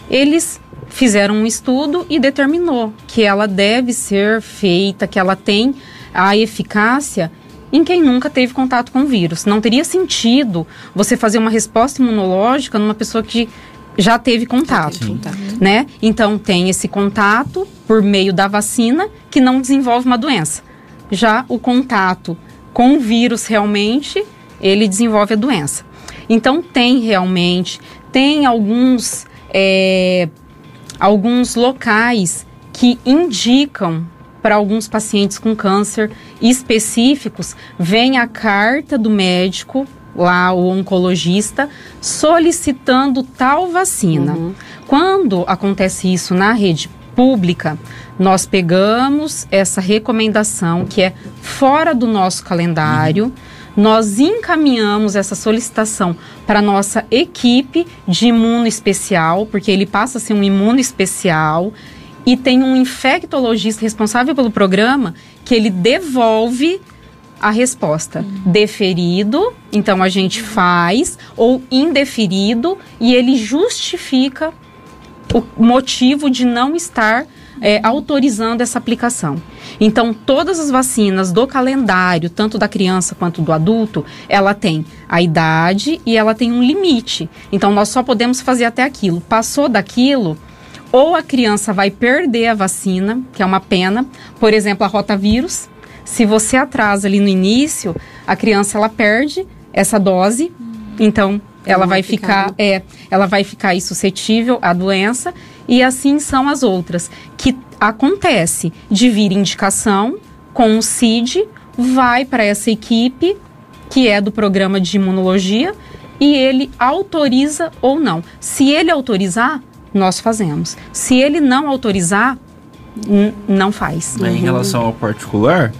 Eles fizeram um estudo e determinou que ela deve ser feita, que ela tem a eficácia em quem nunca teve contato com o vírus. Não teria sentido você fazer uma resposta imunológica numa pessoa que já teve contato, Sim. né? Então tem esse contato por meio da vacina que não desenvolve uma doença. Já o contato com o vírus realmente ele desenvolve a doença. Então tem realmente tem alguns é, alguns locais que indicam para alguns pacientes com câncer específicos, vem a carta do médico, lá o oncologista, solicitando tal vacina. Uhum. Quando acontece isso na rede pública, nós pegamos essa recomendação que é fora do nosso calendário. Uhum nós encaminhamos essa solicitação para nossa equipe de imuno especial, porque ele passa a ser um imuno especial, e tem um infectologista responsável pelo programa que ele devolve a resposta. Uhum. Deferido, então a gente faz, ou indeferido, e ele justifica o motivo de não estar é, autorizando essa aplicação. Então, todas as vacinas do calendário, tanto da criança quanto do adulto, ela tem a idade e ela tem um limite. Então, nós só podemos fazer até aquilo. Passou daquilo, ou a criança vai perder a vacina, que é uma pena, por exemplo, a rotavírus. Se você atrasa ali no início, a criança ela perde essa dose, então ela vai ficar, ficar é, ela vai ficar aí suscetível à doença e assim são as outras que acontece de vir indicação com o CID, vai para essa equipe que é do programa de imunologia e ele autoriza ou não. Se ele autorizar, nós fazemos. Se ele não autorizar, não faz.
Em relação ao particular,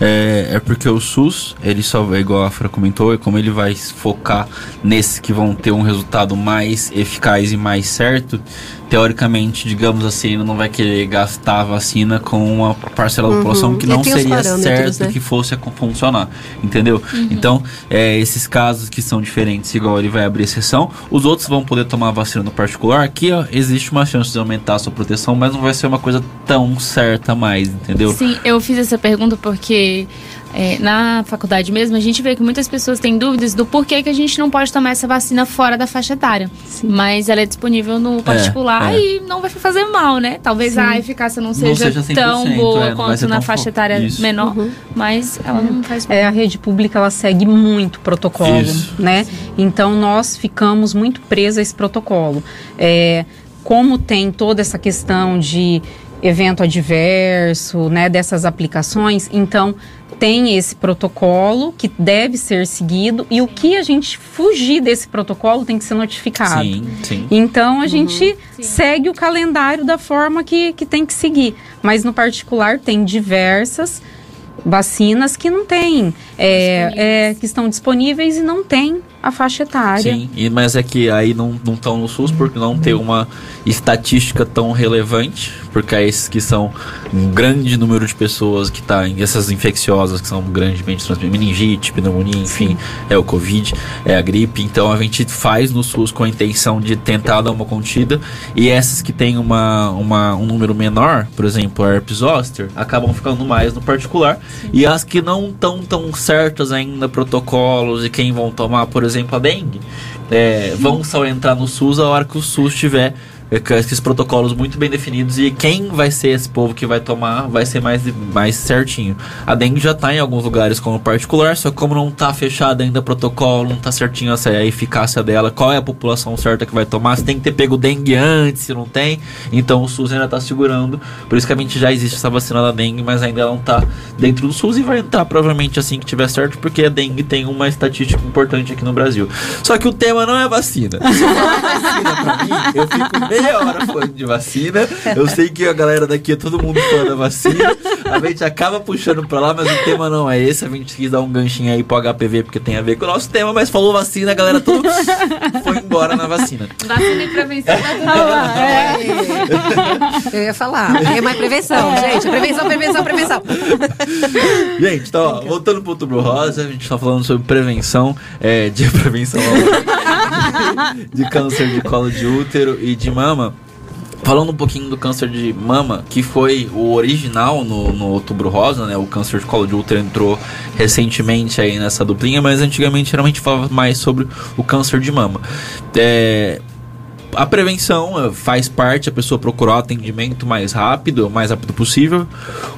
é, é, porque o SUS, ele só, é igual a Afra comentou, é como ele vai focar nesses que vão ter um resultado mais eficaz e mais certo, teoricamente, digamos assim, ele não vai querer gastar a vacina com uma parcela da uhum. população que não seria certo né? que fosse a funcionar, entendeu? Uhum. Então, é, esses casos que são diferentes, igual ele vai abrir exceção, os outros vão poder tomar a vacina no particular, aqui ó, existe uma chance de aumentar a sua proteção, mas não vai ser uma coisa tão certa mais, entendeu?
Sim, eu fiz essa pergunta porque é, na faculdade mesmo, a gente vê que muitas pessoas têm dúvidas do porquê que a gente não pode tomar essa vacina fora da faixa etária. Sim. Mas ela é disponível no particular é, é. e não vai fazer mal, né? Talvez Sim. a eficácia não seja, não seja tão boa é, quanto na faixa etária Isso. menor, uhum. mas ela não faz
mal. É, a rede pública ela segue muito protocolo, Isso. né? Sim. Então nós ficamos muito presos a esse protocolo. É, como tem toda essa questão de evento adverso, né, dessas aplicações, então tem esse protocolo que deve ser seguido e o que a gente fugir desse protocolo tem que ser notificado. Sim, sim. Então a uhum, gente sim. segue o calendário da forma que, que tem que seguir. Mas no particular tem diversas vacinas que não tem, é, é, que estão disponíveis e não tem a faixa etária.
Sim, e, mas é que aí não estão no SUS porque não tem uma estatística tão relevante, porque é esses que são um grande número de pessoas que tá em essas infecciosas que são grandemente transmissíveis, meningite, pneumonia, enfim, Sim. é o Covid, é a gripe, então a gente faz no SUS com a intenção de tentar dar uma contida, e essas que têm uma, uma, um número menor, por exemplo, a herpes zoster, acabam ficando mais no particular, Sim. e as que não estão tão certas ainda, protocolos e quem vão tomar, por exemplo, a dengue, é, vão só entrar no SUS a hora que o SUS tiver esses protocolos muito bem definidos e quem vai ser esse povo que vai tomar vai ser mais, mais certinho. A dengue já está em alguns lugares como particular, só como não está fechado ainda o protocolo, não está certinho essa, a eficácia dela, qual é a população certa que vai tomar, se tem que ter pego dengue antes, se não tem. Então o SUS ainda está segurando. Por isso que a gente já existe essa vacina da dengue, mas ainda não está dentro do SUS e vai entrar provavelmente assim que tiver certo, porque a dengue tem uma estatística importante aqui no Brasil. Só que o tema não é vacina. Se falar vacina pra mim, eu fico meia hora falando de vacina. Eu sei que a galera daqui é todo mundo fã da vacina. A gente acaba puxando pra lá, mas o tema não é esse. A gente quis dar um ganchinho aí pro HPV, porque tem a ver com o nosso tema, mas falou vacina, a galera tudo foi embora na vacina.
Vacina e prevenção ah,
é. Eu ia falar, é mais prevenção, é. gente. Prevenção, prevenção, prevenção.
Gente, então, ó, voltando pro outubro rosa, a gente tá falando sobre prevenção, é, de prevenção de câncer de colo de útero e de mama. Falando um pouquinho do câncer de mama, que foi o original no, no Outubro Rosa, né? O câncer de colo de útero entrou recentemente aí nessa duplinha, mas antigamente geralmente falava mais sobre o câncer de mama. É, a prevenção eh, faz parte a pessoa procurar atendimento mais rápido, o mais rápido possível.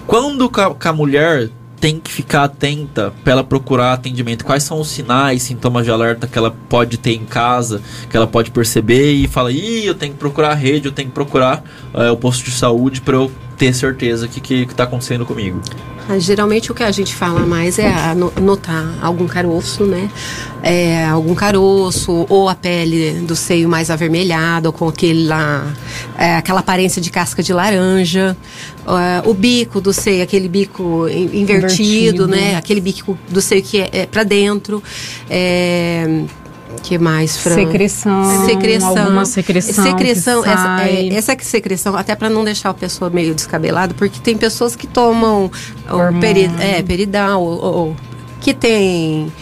Quando a mulher tem que ficar atenta para ela procurar atendimento. Quais são os sinais, sintomas de alerta que ela pode ter em casa, que ela pode perceber e fala: ih, eu tenho que procurar a rede, eu tenho que procurar é, o posto de saúde para eu ter certeza que que está acontecendo comigo.
Ah, geralmente o que a gente fala mais é notar algum caroço, né? É, algum caroço ou a pele do seio mais avermelhada, ou com aquele lá, é, aquela aparência de casca de laranja, uh, o bico do seio, aquele bico invertido, invertido. né? Aquele bico do seio que é, é para dentro. É, que mais, Fran?
Secreção.
Secreção.
Alguma secreção.
Secreção, essa, é, essa secreção, até para não deixar a pessoa meio descabelada, porque tem pessoas que tomam o peri, é, peridal, ou, ou, que tem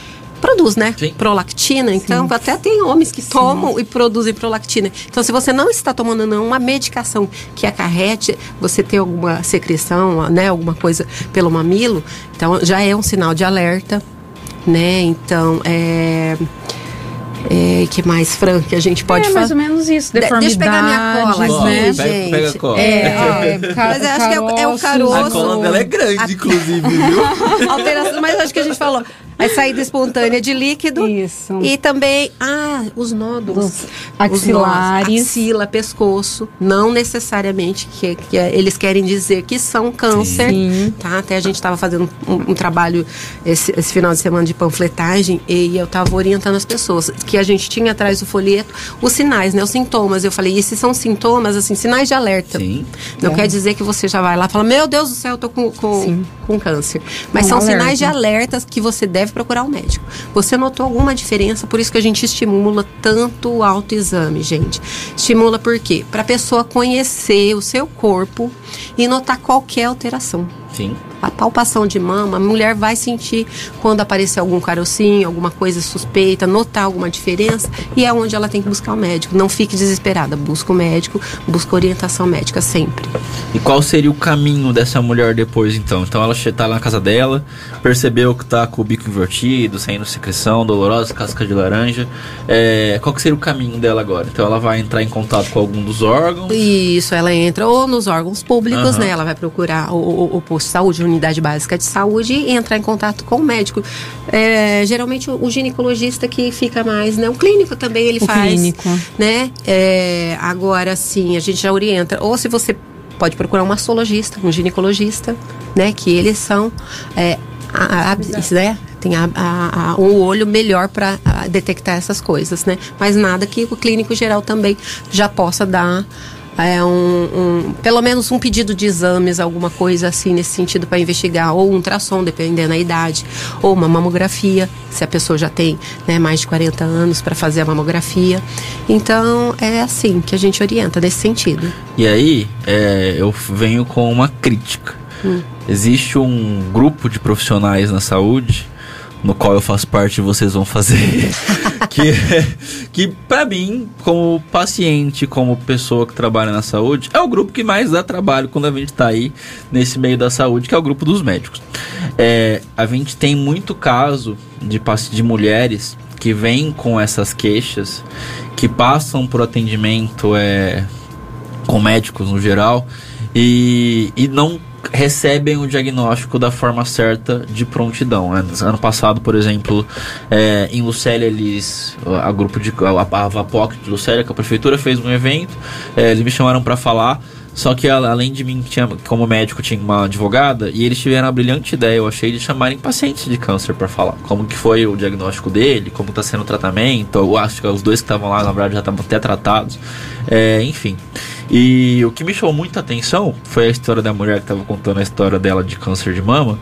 produz, né? Sim. Prolactina. Então, Sim. até tem homens que Sim. tomam e produzem prolactina. Então, se você não está tomando nenhuma medicação que acarrete você ter alguma secreção, né, alguma coisa pelo mamilo, então já é um sinal de alerta, né? Então, é é, que mais, Fran, que a gente pode
é,
fazer?
mais ou menos isso, deformidades, Deixa eu pegar minha cola aqui,
né, pega, gente? Pega a cola. É,
é, mas eu acho que é, é o caroço.
A cola dela é grande, a... inclusive, viu?
Alteração, mas acho que a gente falou. A saída espontânea de líquido. Isso. E também, ah, os nódulos. Os
axilares. Os
axila, pescoço. Não necessariamente que, que eles querem dizer que são câncer. Sim. Tá? Até a gente estava fazendo um, um trabalho esse, esse, final de semana de panfletagem e eu estava orientando as pessoas que a gente tinha atrás do folheto os sinais, né? Os sintomas. Eu falei, esses são sintomas, assim, sinais de alerta. Sim. Não é. quer dizer que você já vai lá e fala, meu Deus do céu, eu tô com, com, com câncer. Mas um são alerta. sinais de alertas que você deve deve procurar o um médico. Você notou alguma diferença? Por isso que a gente estimula tanto o autoexame, gente. Estimula por quê? Para a pessoa conhecer o seu corpo e notar qualquer alteração.
Sim.
A palpação de mama, a mulher vai sentir quando aparecer algum carocinho, alguma coisa suspeita, notar alguma diferença, e é onde ela tem que buscar o médico. Não fique desesperada, busca o médico, busca orientação médica sempre.
E qual seria o caminho dessa mulher depois, então? Então ela está na casa dela, percebeu que está com o bico invertido, saindo secreção, dolorosa, casca de laranja. É, qual que seria o caminho dela agora? Então ela vai entrar em contato com algum dos órgãos?
Isso, ela entra ou nos órgãos públicos, uhum. né? Ela vai procurar o, o, o posto de saúde, unidade básica de saúde e entrar em contato com o médico. É, geralmente o, o, ginecologista que fica mais, né? O clínico também ele o faz. Clínico. Né? É, agora sim, a gente já orienta. Ou se você pode procurar um mastologista, um ginecologista, né? Que eles são é, hábeis, né? Tem a, a, a, um olho melhor para detectar essas coisas, né? Mas nada que o clínico geral também já possa dar é um, um, pelo menos um pedido de exames, alguma coisa assim nesse sentido para investigar, ou um ultrassom, dependendo da idade, ou uma mamografia, se a pessoa já tem né, mais de 40 anos para fazer a mamografia. Então é assim que a gente orienta nesse sentido.
E aí é, eu venho com uma crítica. Hum. Existe um grupo de profissionais na saúde no qual eu faço parte vocês vão fazer. que que para mim, como paciente, como pessoa que trabalha na saúde, é o grupo que mais dá trabalho quando a gente tá aí nesse meio da saúde, que é o grupo dos médicos. É, a gente tem muito caso de, de mulheres que vêm com essas queixas, que passam por atendimento é, com médicos no geral e, e não recebem o diagnóstico da forma certa de prontidão. Né? Ano passado, por exemplo, é, em Lucélia, eles, a grupo de a, a Vapoc de Lucélia, que a prefeitura fez um evento, é, eles me chamaram para falar. Só que além de mim, tinha, como médico, tinha uma advogada e eles tiveram a brilhante ideia, eu achei, de chamarem pacientes de câncer para falar. Como que foi o diagnóstico dele, como está sendo o tratamento. Eu acho que os dois que estavam lá, na verdade, já estavam até tratados. É, enfim. E o que me chamou muita atenção foi a história da mulher que estava contando a história dela de câncer de mama,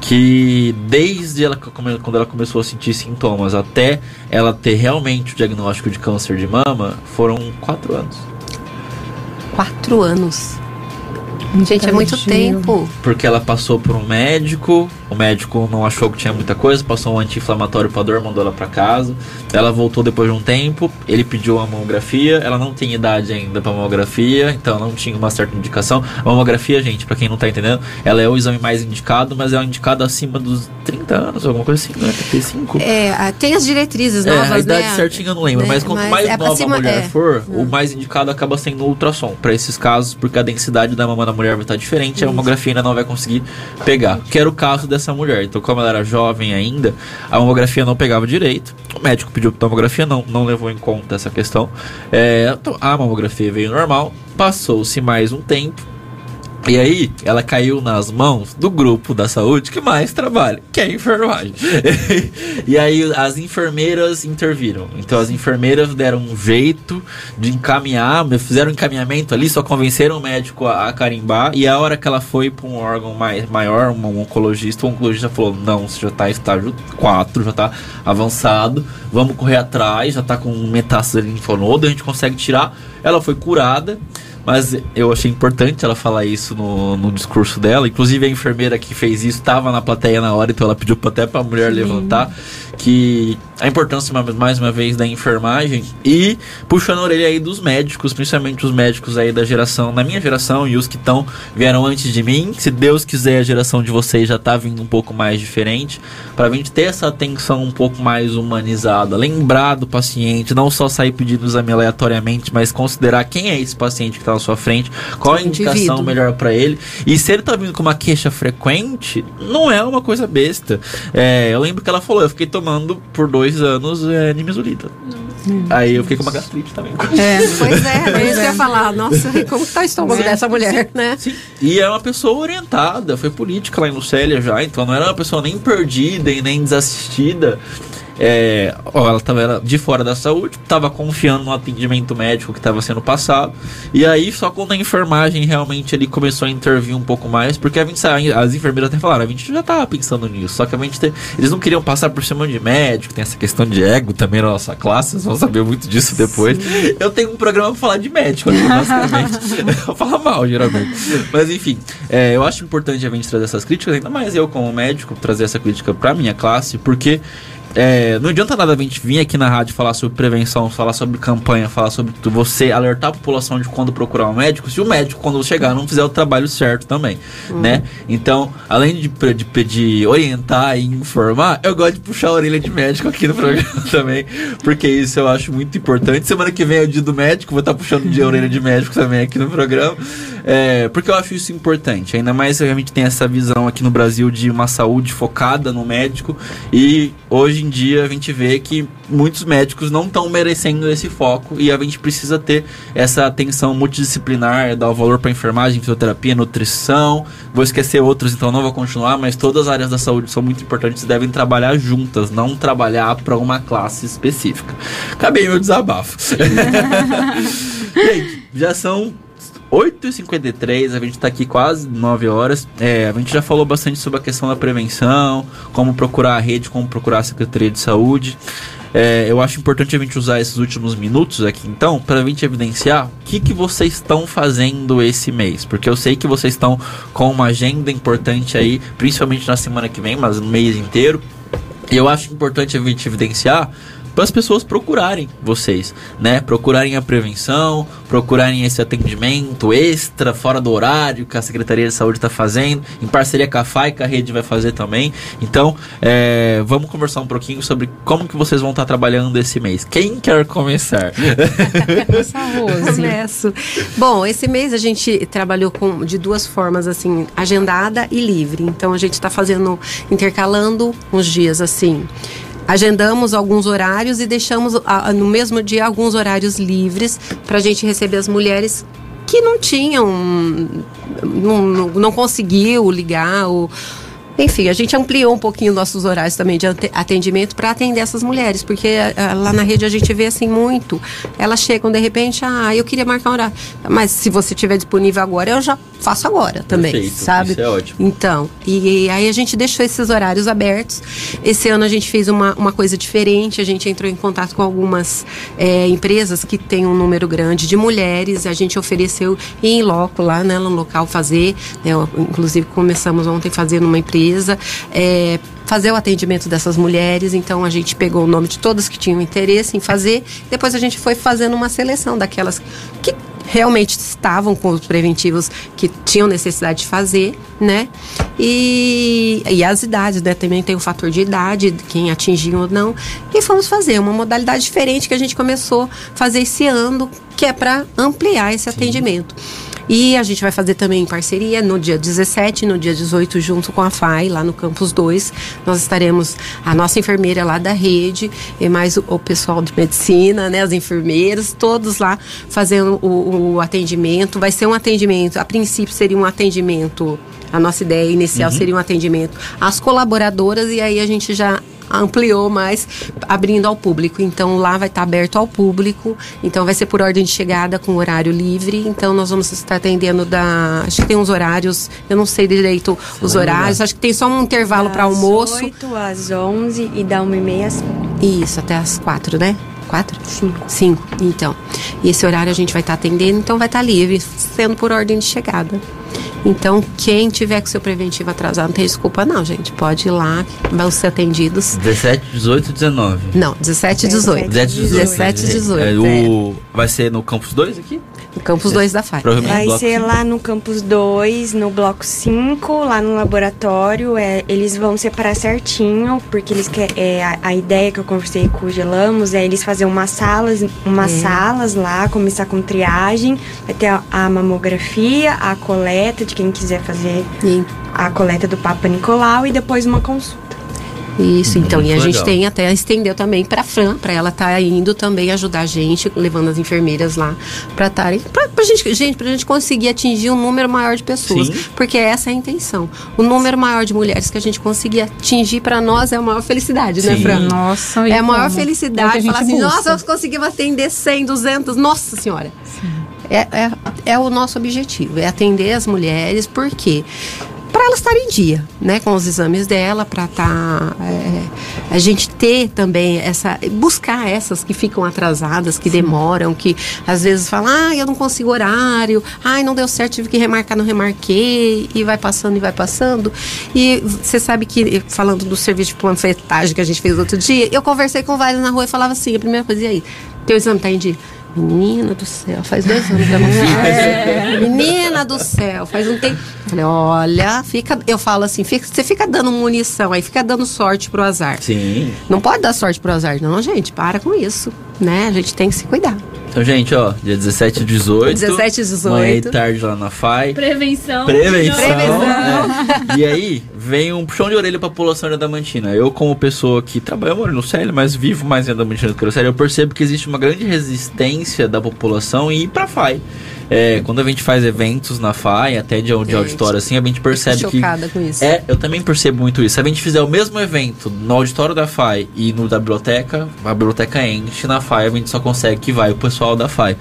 que desde ela quando ela começou a sentir sintomas até ela ter realmente o diagnóstico de câncer de mama foram quatro anos.
Quatro anos. Gente, é muito tempo.
Porque ela passou por um médico, o médico não achou que tinha muita coisa, passou um anti-inflamatório pra dor, mandou ela pra casa. Ela voltou depois de um tempo, ele pediu uma mamografia, ela não tem idade ainda pra mamografia, então não tinha uma certa indicação. A mamografia, gente, para quem não tá entendendo, ela é o exame mais indicado, mas é indicado acima dos 30 anos, alguma coisa assim, né? 35.
É, tem as diretrizes novas,
é, a idade né? certinha eu não lembro, né? mas quanto mas mais é nova cima, a mulher é. for, o hum. mais indicado acaba sendo o ultrassom, para esses casos, porque a densidade da mama da mulher vai estar diferente, a mamografia ainda não vai conseguir pegar. Que era o caso dessa mulher. Então, como ela era jovem ainda, a mamografia não pegava direito. O médico pediu tomografia, não, não levou em conta essa questão. É, então, a mamografia veio normal, passou-se mais um tempo E aí, ela caiu nas mãos do grupo da saúde que mais trabalha, que é a enfermagem. e aí, as enfermeiras interviram. Então, as enfermeiras deram um jeito de encaminhar, fizeram um encaminhamento ali, só convenceram o médico a, a carimbar. E a hora que ela foi para um órgão mais, maior, um oncologista, o oncologista falou: Não, você já está estágio 4, já está avançado, vamos correr atrás, já está com metástase linfonodo, a gente consegue tirar. Ela foi curada. Mas eu achei importante ela falar isso no, no discurso dela. Inclusive a enfermeira que fez isso estava na plateia na hora, então ela pediu até para a mulher Sim. levantar que a importância mais uma vez da enfermagem e puxando a orelha aí dos médicos, principalmente os médicos aí da geração, na minha geração e os que estão vieram antes de mim. Se Deus quiser, a geração de vocês já tá vindo um pouco mais diferente, para a gente ter essa atenção um pouco mais humanizada, lembrar do paciente, não só sair pedindo exame aleatoriamente, mas considerar quem é esse paciente que está na sua frente, qual a indicação indivíduo. melhor para ele. E se ele tá vindo com uma queixa frequente, não é uma coisa besta. É, eu lembro que ela falou, eu fiquei tomando tomando por dois anos é, nimesulida. Hum. Aí eu fiquei com uma gastrite também.
É, pois é, é isso que eu ia falar. Nossa, como tá o estômago é. dessa mulher, né? Sim.
E é uma pessoa orientada, foi política lá em Lucélia já, então não era uma pessoa nem perdida e nem desassistida. É, ela estava de fora da saúde, estava confiando no atendimento médico que estava sendo passado. E aí, só quando a enfermagem realmente ele começou a intervir um pouco mais, porque a gente as enfermeiras até falaram, a gente já estava pensando nisso, só que a gente te, eles não queriam passar por cima de médico, tem essa questão de ego também na nossa classe, vocês vão saber muito disso depois. Sim. Eu tenho um programa para falar de médico aqui, basicamente. eu falo mal, geralmente. Mas enfim, é, eu acho importante a gente trazer essas críticas, ainda mais eu como médico, trazer essa crítica para minha classe, porque é, não adianta nada a gente vir aqui na rádio falar sobre prevenção, falar sobre campanha, falar sobre você alertar a população de quando procurar um médico, se o médico, quando chegar, não fizer o trabalho certo também, uhum. né? Então, além de, de pedir, orientar e informar, eu gosto de puxar a orelha de médico aqui no programa também, porque isso eu acho muito importante. Semana que vem é o dia do médico, vou estar puxando de orelha de médico também aqui no programa, é, porque eu acho isso importante. Ainda mais a gente tem essa visão aqui no Brasil de uma saúde focada no médico e hoje em dia a gente vê que muitos médicos não estão merecendo esse foco e a gente precisa ter essa atenção multidisciplinar, dar o valor para enfermagem, fisioterapia, nutrição. Vou esquecer outros, então não vou continuar, mas todas as áreas da saúde são muito importantes e devem trabalhar juntas, não trabalhar para uma classe específica. Acabei meu desabafo. gente, já são 8h53, a gente está aqui quase 9 horas. É, a gente já falou bastante sobre a questão da prevenção, como procurar a rede, como procurar a Secretaria de Saúde. É, eu acho importante a gente usar esses últimos minutos aqui, então, para a gente evidenciar o que, que vocês estão fazendo esse mês. Porque eu sei que vocês estão com uma agenda importante aí, principalmente na semana que vem, mas no mês inteiro. E eu acho importante a gente evidenciar para as pessoas procurarem vocês, né? Procurarem a prevenção, procurarem esse atendimento extra, fora do horário que a Secretaria de Saúde está fazendo, em parceria com a FAI, que a rede vai fazer também. Então, é, vamos conversar um pouquinho sobre como que vocês vão estar tá trabalhando esse mês. Quem quer começar?
Começo. Bom, esse mês a gente trabalhou com, de duas formas, assim, agendada e livre. Então, a gente está fazendo, intercalando uns dias, assim, agendamos alguns horários e deixamos no mesmo dia alguns horários livres para a gente receber as mulheres que não tinham, não, não, não conseguiu ligar ou enfim, a gente ampliou um pouquinho nossos horários também de atendimento para atender essas mulheres, porque uh, lá na rede a gente vê assim muito. Elas chegam de repente, ah, eu queria marcar um horário. Mas se você tiver disponível agora, eu já faço agora também, Perfeito, sabe?
Isso é ótimo.
Então, e, e, aí a gente deixou esses horários abertos. Esse ano a gente fez uma, uma coisa diferente, a gente entrou em contato com algumas é, empresas que têm um número grande de mulheres, a gente ofereceu em loco lá, né, no local fazer, né, inclusive começamos ontem fazendo uma empresa É, fazer o atendimento dessas mulheres. Então a gente pegou o nome de todas que tinham interesse em fazer. Depois a gente foi fazendo uma seleção daquelas que realmente estavam com os preventivos que tinham necessidade de fazer, né? E, e as idades, né? Também tem o fator de idade, quem atingiu ou não. E fomos fazer uma modalidade diferente que a gente começou a fazer esse ano, que é para ampliar esse Sim. atendimento. E a gente vai fazer também em parceria no dia 17 no dia 18, junto com a FAI, lá no Campus 2. Nós estaremos, a nossa enfermeira lá da rede, e mais o, o pessoal de medicina, né, as enfermeiras, todos lá fazendo o, o, atendimento. Vai ser um atendimento, a princípio seria um atendimento, a nossa ideia inicial uhum. seria um atendimento às colaboradoras, e aí a gente já ampliou mais, abrindo ao público. Então lá vai estar aberto ao público. Então vai ser por ordem de chegada com horário livre. Então nós vamos estar atendendo da. Acho que tem uns horários, eu não sei direito os horários. Acho que tem só um intervalo para almoço. Das
8 às 11 e da 1 e meia às
Isso, até às 4, né? Quatro?
Cinco.
Cinco, então. E esse horário a gente vai estar atendendo, então vai estar livre, sendo por ordem de chegada. Então, quem tiver com seu preventivo atrasado, não tem desculpa não, gente. Pode ir lá, vão ser atendidos.
17, 18 19.
Não, 17 e 18.
17 18.
17 e 18.
É, o... Vai ser no Campus 2 aqui?
No Campus 2 da FAI.
Vai ser lá no Campus 2, no Bloco 5, lá no laboratório. É, eles vão separar certinho, porque eles quer, é, a, a, ideia que eu conversei com o Gelamos é eles fazer umas salas, umas é. salas lá, começar com triagem, vai ter a, a mamografia, a coleta de quem quiser fazer Sim. a coleta do Papa Nicolau e depois uma consulta.
Isso, então. Muito e a legal. gente tem até estendeu também para Fran, para ela estar tá indo também ajudar a gente, levando as enfermeiras lá para estarem. Pra, pra gente, gente, pra gente conseguir atingir um número maior de pessoas. Sim. Porque essa é a intenção. O número maior de mulheres que a gente conseguir atingir para nós é a maior felicidade, né, Sim. né, Fran?
Nossa,
É a maior como? felicidade. É falar assim, busca. nossa, nós conseguimos atender 100, 200, nossa senhora. É, é, é o nosso objetivo, é atender as mulheres, porque para ela estar em dia, né, com os exames dela, para tá é, a gente ter também essa buscar essas que ficam atrasadas, que Sim. demoram, que às vezes falam, ah, eu não consigo horário, ai, não deu certo, tive que remarcar, não remarquei, e vai passando e vai passando. E você sabe que falando do serviço de panfletagem que a gente fez outro dia, eu conversei com vários na rua e falava assim, a primeira coisa, e aí, teu exame tá em dia? Menina do céu, faz dois anos que eu não é. Menina do céu, faz um tempo. Falei, olha, fica. Eu falo assim, fica, você fica dando munição, aí fica dando sorte pro azar.
Sim.
Não pode dar sorte pro azar, não, gente. Para com isso. Né? A gente tem que se cuidar.
Então, gente, ó, dia 17 e 18.
17 e 18.
Manhã e tarde lá na FAI.
Prevenção.
Prevenção. Prevenção. É. E aí, vem um puxão de orelha pra população de Adamantina. Eu, como pessoa que trabalha, eu moro no Célio, mas vivo mais em Adamantina do que no Célio, eu percebo que existe uma grande resistência da população em ir pra FAI. É, quando a gente faz eventos na FAI, até de, de auditório assim, a gente percebe
que. com isso.
É, eu também percebo muito isso. Se a gente fizer o mesmo evento no auditório da FAI e no da biblioteca, a biblioteca enche, na FAI a gente só consegue que vai o pessoal da FAI.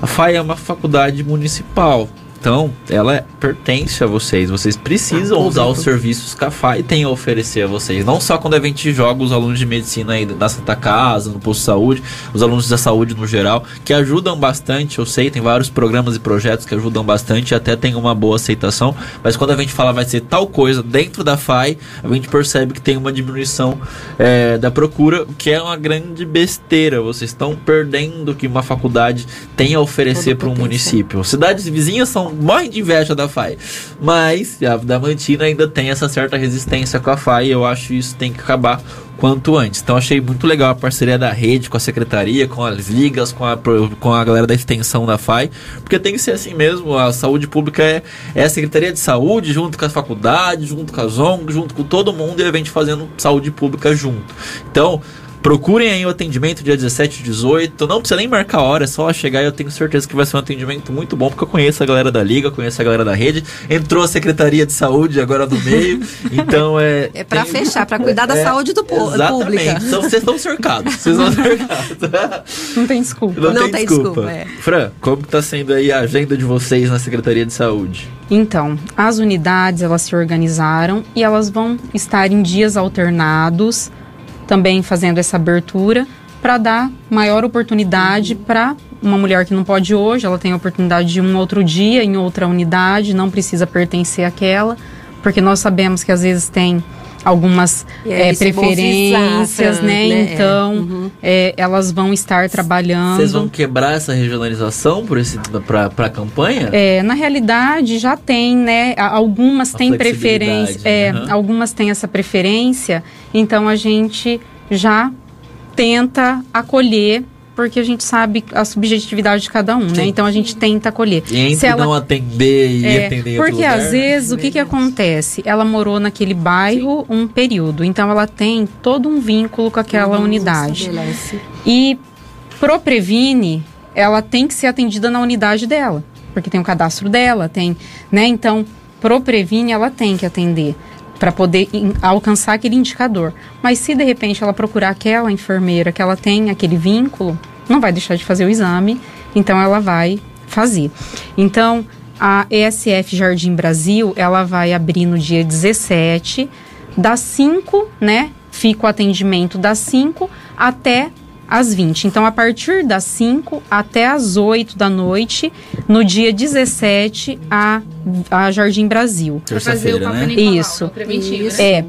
A FAI é uma faculdade municipal. Então, ela pertence a vocês. Vocês precisam ah, usar os serviços que a FAI tem a oferecer a vocês. Não só quando a gente joga os alunos de medicina aí na Santa Casa, no posto de saúde, os alunos da saúde no geral, que ajudam bastante, eu sei, tem vários programas e projetos que ajudam bastante até tem uma boa aceitação. Mas quando a gente fala vai ser tal coisa dentro da FAI, a gente percebe que tem uma diminuição é, da procura, o que é uma grande besteira. Vocês estão perdendo o que uma faculdade tem a oferecer para um município. Cidades vizinhas são morrem de inveja da FAI. Mas a Damantina ainda tem essa certa resistência com a FAI e eu acho isso tem que acabar quanto antes. Então achei muito legal a parceria da rede com a secretaria, com as ligas, com a, com a galera da extensão da FAI, porque tem que ser assim mesmo, a saúde pública é, é a Secretaria de Saúde junto com as faculdades, junto com as ONGs, junto com todo mundo e a gente fazendo saúde pública junto. Então, Procurem aí o atendimento dia 17 e 18. Não precisa nem marcar a hora, é só chegar e eu tenho certeza que vai ser um atendimento muito bom, porque eu conheço a galera da Liga, conheço a galera da rede. Entrou a Secretaria de Saúde agora no meio. então é.
É para tem... fechar, para cuidar da é, saúde do povo.
Exatamente. Então vocês estão cercados. Vocês estão cercados.
Não tem desculpa.
Não, Não tem, tem, desculpa. desculpa é. Fran, como está sendo aí a agenda de vocês na Secretaria de Saúde?
Então, as unidades elas se organizaram e elas vão estar em dias alternados também fazendo essa abertura para dar maior oportunidade para uma mulher que não pode hoje, ela tem a oportunidade de um outro dia em outra unidade, não precisa pertencer àquela, porque nós sabemos que às vezes tem algumas é, preferências, né? né? Então, uhum. é, elas vão estar trabalhando.
Vocês vão quebrar essa regionalização para a campanha?
É, na realidade, já tem, né? Algumas têm preferência, é, uhum. algumas têm essa preferência, então a gente já tenta acolher porque a gente sabe a subjetividade de cada um, né? Sim. né? Então a gente tenta acolher.
E entre Se ela, não atender e é, atender
Porque às vezes o que, que acontece? Ela morou naquele bairro Sim. um período, então ela tem todo um vínculo com aquela unidade. Estabelece. E pro Previne, ela tem que ser atendida na unidade dela, porque tem o cadastro dela, tem, né? Então, pro Previne ela tem que atender para poder in, alcançar aquele indicador. Mas se de repente ela procurar aquela enfermeira que ela tem aquele vínculo, não vai deixar de fazer o exame, então ela vai fazer. Então, a ESF Jardim Brasil, ela vai abrir no dia 17, das 5, né? Fica o atendimento das 5 até às 20. Então, a partir das 5 até às 8 da noite, no dia 17, a, a Jardim Brasil.
Terça-feira, né?
Isso. Isso. É.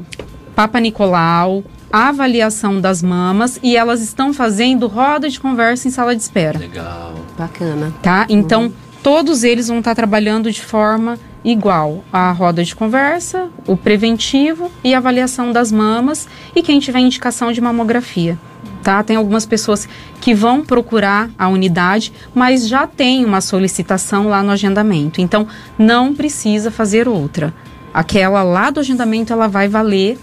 Papa Nicolau, avaliação das mamas e elas estão fazendo roda de conversa em sala de espera.
Legal.
Bacana.
Tá? Então, uhum. todos eles vão estar trabalhando de forma igual a roda de conversa, o preventivo e a avaliação das mamas e quem tiver indicação de mamografia tá? Tem algumas pessoas que vão procurar a unidade, mas já tem uma solicitação lá no agendamento. Então, não precisa fazer outra. Aquela lá do agendamento, ela vai valer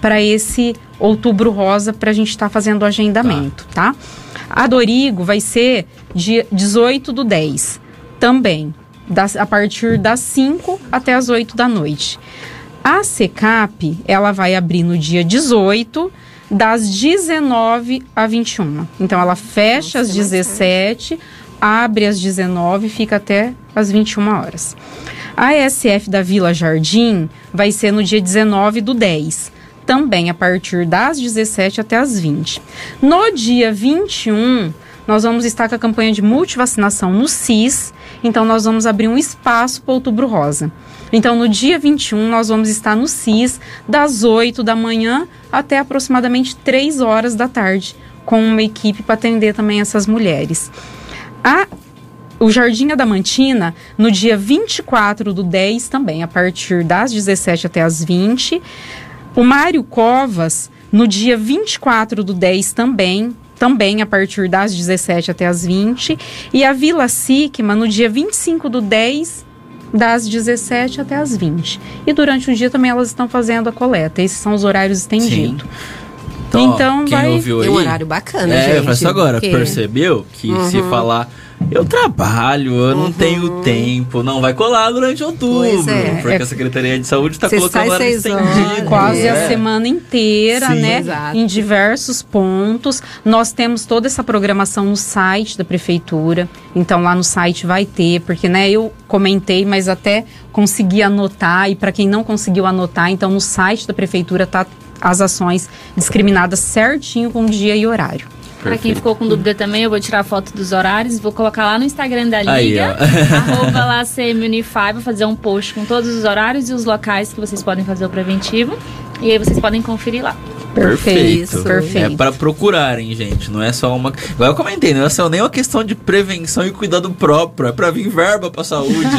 para esse outubro rosa para a gente estar tá fazendo o agendamento, tá. tá? A Dorigo vai ser dia 18 do 10, também, das, a partir das 5 até as 8 da noite. A SECAP, ela vai abrir no dia 18 das 19 a 21. Então ela fecha Nossa, às 17, abre às 19 e fica até às 21 horas. A SF da Vila Jardim vai ser no dia 19 do 10, também a partir das 17 até as 20. No dia 21, nós vamos estar com a campanha de multivacinação no CIS, então nós vamos abrir um espaço para Outubro Rosa. Então, no dia 21, nós vamos estar no CIS, das 8 da manhã até aproximadamente 3 horas da tarde, com uma equipe para atender também essas mulheres. A o Jardim Adamantina, no dia 24 do 10, também, a partir das 17 até as 20. O Mário Covas, no dia 24 do 10 também, também a partir das 17 até as 20. E a Vila Sigma, no dia 25 do 10, das 17 até as 20. E durante o dia também elas estão fazendo a coleta. Esses são os horários estendidos.
Então, então quem vai... ouviu aí,
é um horário bacana,
é,
gente.
Mas agora, percebeu que uhum. se falar eu trabalho, eu não uhum. tenho tempo, não vai colar durante outubro. É. Porque é. a Secretaria de Saúde está colocando hora estendida.
Quase é. a semana inteira, Sim. né? Exato. Em diversos pontos. Nós temos toda essa programação no site da Prefeitura. Então lá no site vai ter, porque né, eu comentei, mas até consegui anotar. E para quem não conseguiu anotar, então no site da Prefeitura tá as ações discriminadas certinho com dia e horário.
Para quem ficou com dúvida também, eu vou tirar foto dos horários, vou colocar lá no Instagram da Liga, Aí, arroba lá CMUnify, vou fazer um post com todos os horários e os locais que vocês podem fazer o preventivo. E aí vocês podem conferir lá.
Perfeito. Perfeito. É para procurarem, gente. Não é só uma. Igual eu comentei, não é só nem uma questão de prevenção e cuidado próprio. É para vir verba para saúde.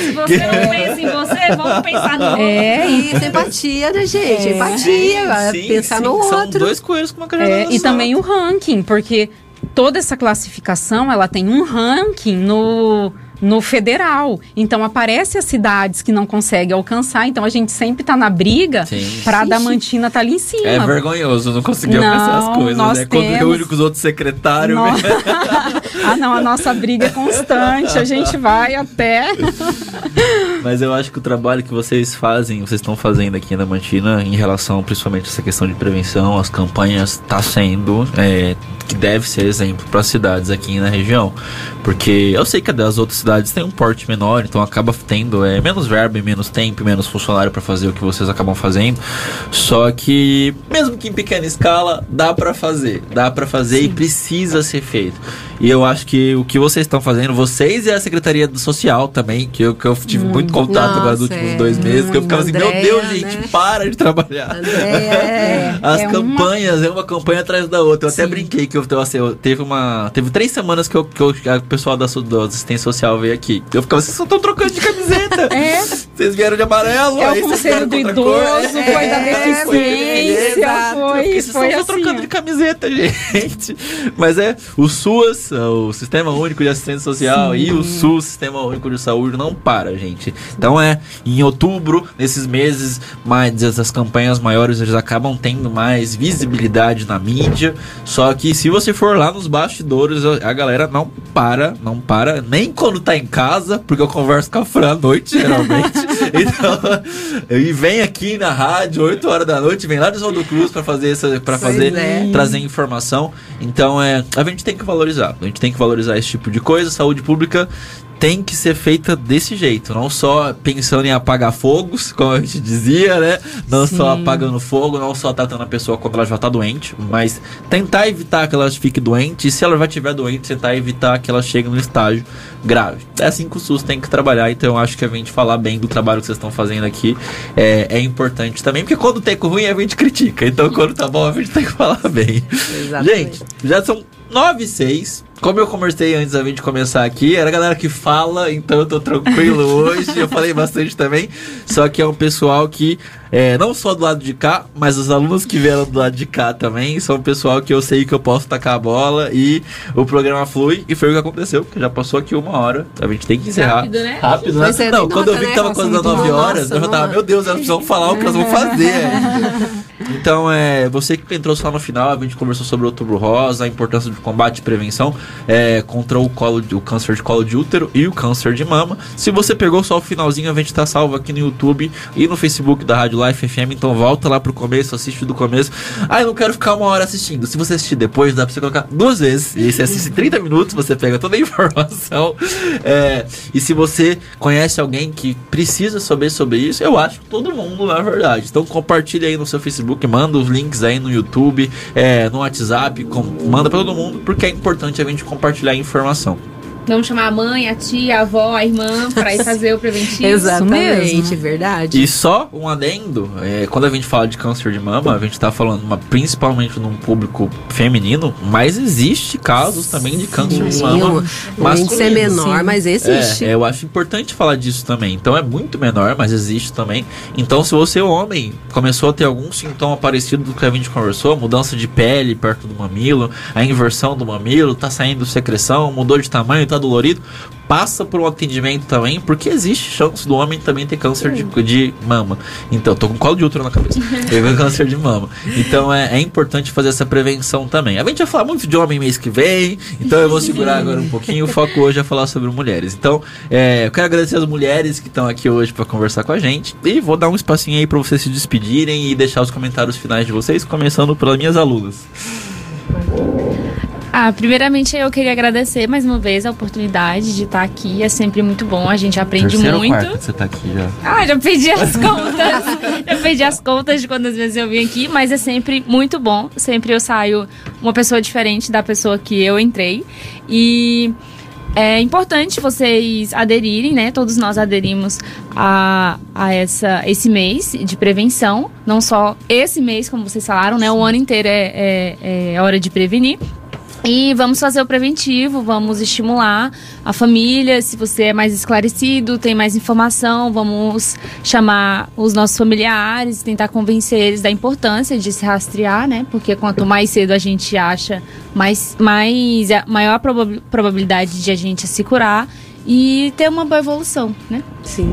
Se você não pensa em você, vamos pensar no outro.
É isso, empatia, né, gente? É. Empatia. Sim, pensar sim, no outro. São
dois coelhos com uma
cajadada é, E também o ranking, porque toda essa classificação ela tem um ranking no no federal. Então aparece as cidades que não conseguem alcançar, então a gente sempre está na briga para a Damantina estar tá ali em cima.
É vergonhoso não conseguir alcançar as coisas, né? Quando temos... reúne com os outros secretários. No...
ah, não, a nossa briga é constante, a gente vai até.
Mas eu acho que o trabalho que vocês fazem, vocês estão fazendo aqui na Damantina, em relação principalmente a essa questão de prevenção, as campanhas, está sendo é, que deve ser exemplo para as cidades aqui na região. Porque eu sei que as outras cidades têm um porte menor, então acaba tendo é, menos verba e menos tempo, menos funcionário para fazer o que vocês acabam fazendo. Só que, mesmo que em pequena escala, dá para fazer. Dá para fazer Sim. e precisa ser feito. E eu acho que o que vocês estão fazendo, vocês e a Secretaria do Social também, que eu, que eu tive hum, muito contato nossa, agora nos últimos dois meses, que eu ficava assim, meu Deus, né? gente, para de trabalhar. é, As é campanhas, uma... é uma campanha atrás da outra. Eu Sim. até brinquei que eu, assim, eu, teve uma. Teve três semanas que, eu, que eu, o pessoal da, da assistência social veio aqui. Eu ficava assim, vocês estão trocando de camiseta.
é.
Vocês vieram de amarelo,
é o conselho do idoso, foi é, da deficiência, foi,
foi, foi assim. trocando de camiseta, gente. Mas é, o SUAS, o Sistema Único de Assistência Social Sim. e o SUS, Sistema Único de Saúde, não para, gente. Então é, em outubro, nesses meses, mais essas campanhas maiores, eles acabam tendo mais visibilidade na mídia. Só que se você for lá nos bastidores, a galera não para, não para, nem quando tá em casa, porque eu converso com a Fran à noite, geralmente. então, e vem aqui na rádio, 8 horas da noite, vem lá do Sol do Cruz para fazer essa, para fazer, é. trazer informação. Então, é, a gente tem que valorizar. A gente tem que valorizar esse tipo de coisa. Saúde pública tem que ser feita desse jeito, não só pensando em apagar fogos, como a gente dizia, né? Não Sim. só apagando fogo, não só tratando a pessoa quando ela já está doente, mas tentar evitar que ela fique doente e se ela já estiver doente, tentar evitar que ela chegue no estágio grave. É assim que o SUS tem que trabalhar, então eu acho que a gente falar bem do trabalho que vocês estão fazendo aqui é, é importante também, porque quando tem ruim a gente critica, então quando tá bom a gente tem que falar bem. Exatamente. Gente, já são 9 e 6. Como eu conversei antes da gente começar aqui, era a galera que fala, então eu tô tranquilo hoje. eu falei bastante também. Só que é um pessoal que, é, não só do lado de cá, mas os alunos que vieram do lado de cá também, são um pessoal que eu sei que eu posso tacar a bola e o programa flui. E foi o que aconteceu, porque já passou aqui uma hora. A gente tem que encerrar.
Rápido, né?
Rápido, né? Não, quando eu vi que tava quase dando 9 horas, eu já tava, meu Deus, elas precisam falar o que elas vão fazer. então, é, você que entrou só no final, a gente conversou sobre o Outubro Rosa, a importância de combate e prevenção. É, contra o, colo, o câncer de colo de útero e o câncer de mama. Se você pegou só o finalzinho, a gente tá salvo aqui no YouTube e no Facebook da Rádio Life FM, então volta lá pro começo, assiste do começo. Ah, eu não quero ficar uma hora assistindo. Se você assistir depois, dá pra você colocar duas vezes. E você assiste 30 minutos, você pega toda a informação. É, e se você conhece alguém que precisa saber sobre isso, eu acho que todo mundo, na verdade. Então compartilha aí no seu Facebook, manda os links aí no YouTube, é, no WhatsApp, com, manda para todo mundo, porque é importante a gente compartilhar informação.
Vamos chamar a mãe, a tia, a avó, a irmã para ir fazer o preventivo.
Exatamente, verdade.
E só um adendo, é, quando a gente fala de câncer de mama, a gente está falando uma, principalmente num público feminino, mas existe casos Sim. também de câncer de mama
Mas índice é menor, Sim. mas existe.
É, eu acho importante falar disso também. Então é muito menor, mas existe também. Então se você, homem, começou a ter algum sintoma parecido do que a gente conversou, mudança de pele perto do mamilo, a inversão do mamilo, tá saindo secreção, mudou de tamanho, tá dolorido, passa por um atendimento também, porque existe chance do homem também ter câncer de, de mama. Então, tô com colo de útero na cabeça. Teve câncer de mama. Então é, é, importante fazer essa prevenção também. A gente vai falar muito de homem mês que vem, então eu vou segurar agora um pouquinho. O foco hoje é falar sobre mulheres. Então, é, eu quero agradecer as mulheres que estão aqui hoje para conversar com a gente. E vou dar um espacinho aí para vocês se despedirem e deixar os comentários finais de vocês, começando pelas minhas alunas.
Ah, primeiramente eu queria agradecer mais uma vez a oportunidade de estar aqui. É sempre muito bom, a gente aprende
Terceiro
muito.
Quarto você tá aqui já.
Ah, já perdi as contas. já perdi as contas de quantas vezes eu vim aqui, mas é sempre muito bom. Sempre eu saio uma pessoa diferente da pessoa que eu entrei. E é importante vocês aderirem, né? Todos nós aderimos a, a essa, esse mês de prevenção. Não só esse mês, como vocês falaram, né? O ano inteiro é, é, é hora de prevenir. E vamos fazer o preventivo, vamos estimular a família. Se você é mais esclarecido, tem mais informação, vamos chamar os nossos familiares, tentar convencer eles da importância de se rastrear, né? Porque quanto mais cedo a gente acha, mais, mais maior a probabilidade de a gente se curar e ter uma boa evolução, né?
Sim.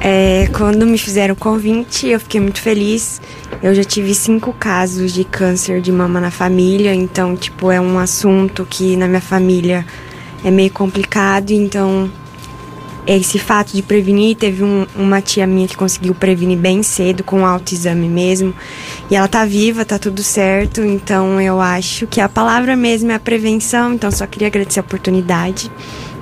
É, quando me fizeram o convite, eu fiquei muito feliz. Eu já tive cinco casos de câncer de mama na família, então, tipo, é um assunto que na minha família é meio complicado. Então, esse fato de prevenir, teve um, uma tia minha que conseguiu prevenir bem cedo, com autoexame mesmo. E ela tá viva, tá tudo certo. Então, eu acho que a palavra mesmo é a prevenção. Então, só queria agradecer a oportunidade.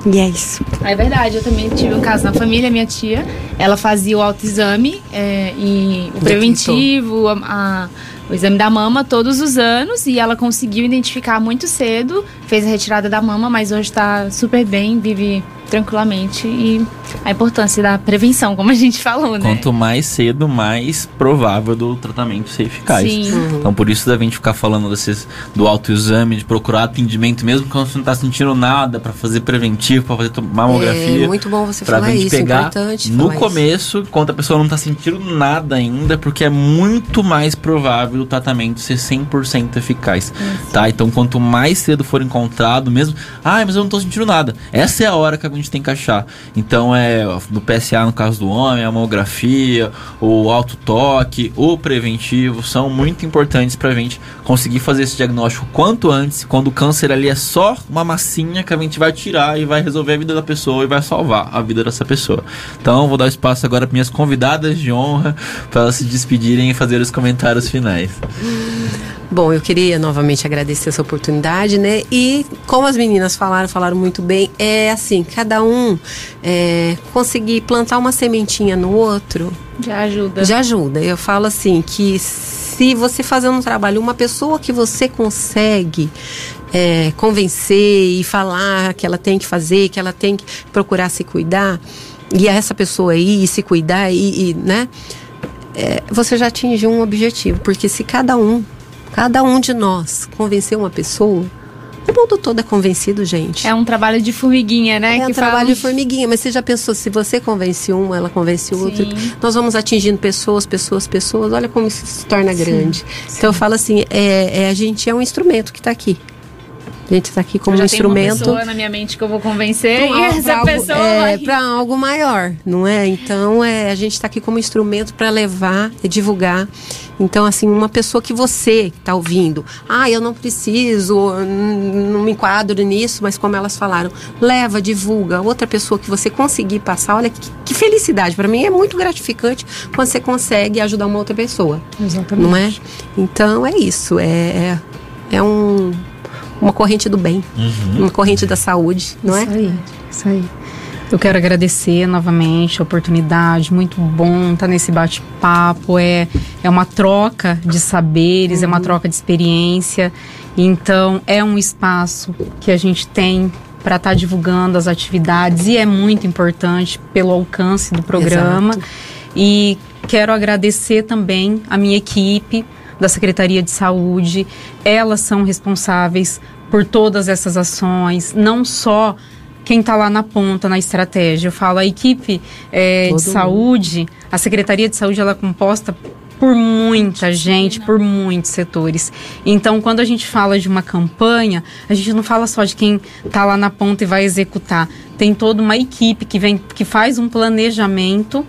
E é isso.
É verdade, eu também tive um caso na família, minha tia, ela fazia o autoexame é, e o preventivo, a, a, o exame da mama todos os anos e ela conseguiu identificar muito cedo, fez a retirada da mama, mas hoje está super bem, vive tranquilamente e a importância da prevenção, como a gente falou, né?
Quanto mais cedo, mais provável do tratamento ser eficaz. Sim. Uhum. Então por isso da gente ficar falando desses, do autoexame, de procurar atendimento mesmo quando você não está sentindo nada para fazer preventivo, para fazer mamografia.
É muito bom você falar
gente
isso,
pegar no começo, isso. quando a pessoa não está sentindo nada ainda, porque é muito mais provável o tratamento ser 100% eficaz, isso. tá? Então quanto mais cedo for encontrado, mesmo, ah, mas eu não estou sentindo nada. Essa é a hora que a gente tem que achar. Então é no PSA no caso do homem, a mamografia, o autotoque, o preventivo são muito importantes para a gente conseguir fazer esse diagnóstico quanto antes, quando o câncer ali é só uma massinha que a gente vai tirar e vai resolver a vida da pessoa e vai salvar a vida dessa pessoa. Então vou dar espaço agora para minhas convidadas de honra para elas se despedirem e fazer os comentários finais.
Bom, eu queria novamente agradecer essa oportunidade, né? E como as meninas falaram, falaram muito bem, é assim, cada um é, conseguir plantar uma sementinha no outro.
Já ajuda.
Já ajuda. Eu falo assim, que se você fazendo um trabalho, uma pessoa que você consegue é, convencer e falar que ela tem que fazer, que ela tem que procurar se cuidar, e essa pessoa aí se cuidar e, e né? É, você já atingiu um objetivo, porque se cada um Cada um de nós convencer uma pessoa. O mundo todo é convencido, gente.
É um trabalho de formiguinha, né?
É um trabalho de formiguinha, mas você já pensou, se você convence um, ela convence o outro, nós vamos atingindo pessoas, pessoas, pessoas, olha como isso se torna grande. Sim. Então eu falo assim, é, é, a gente é um instrumento que está aqui. A gente está aqui como um instrumento. Uma
pessoa na minha mente que eu vou convencer pra, e essa
algo,
pessoa
é, vai... para algo maior, não é? Então é, a gente está aqui como instrumento para levar e divulgar. Então assim, uma pessoa que você está ouvindo, ah, eu não preciso, não me enquadro nisso, mas como elas falaram, leva, divulga. Outra pessoa que você conseguir passar, olha que, que felicidade. Para mim é muito gratificante quando você consegue ajudar uma outra pessoa.
Exatamente.
Não é? Então é isso. É, é, é um uma corrente do bem, uhum. uma corrente da saúde, não
isso é? Isso aí, isso aí. Eu quero agradecer novamente a oportunidade, muito bom estar nesse bate-papo. É, é uma troca de saberes, uhum. é uma uhum. troca de experiência. Então, é um espaço que a gente tem para estar tá divulgando as atividades e é muito importante pelo alcance do programa. Exato. E quero agradecer também a minha equipe da Secretaria de Saúde. Elas são responsáveis por todas essas ações, não só quem está lá na ponta, na estratégia. Eu falo, a equipe é, de saúde, a Secretaria de Saúde, ela é composta por muita gente, por muitos setores. Então, quando a gente fala de uma campanha, a gente não fala só de quem está lá na ponta e vai executar. Tem toda uma equipe que vem, que faz um planejamento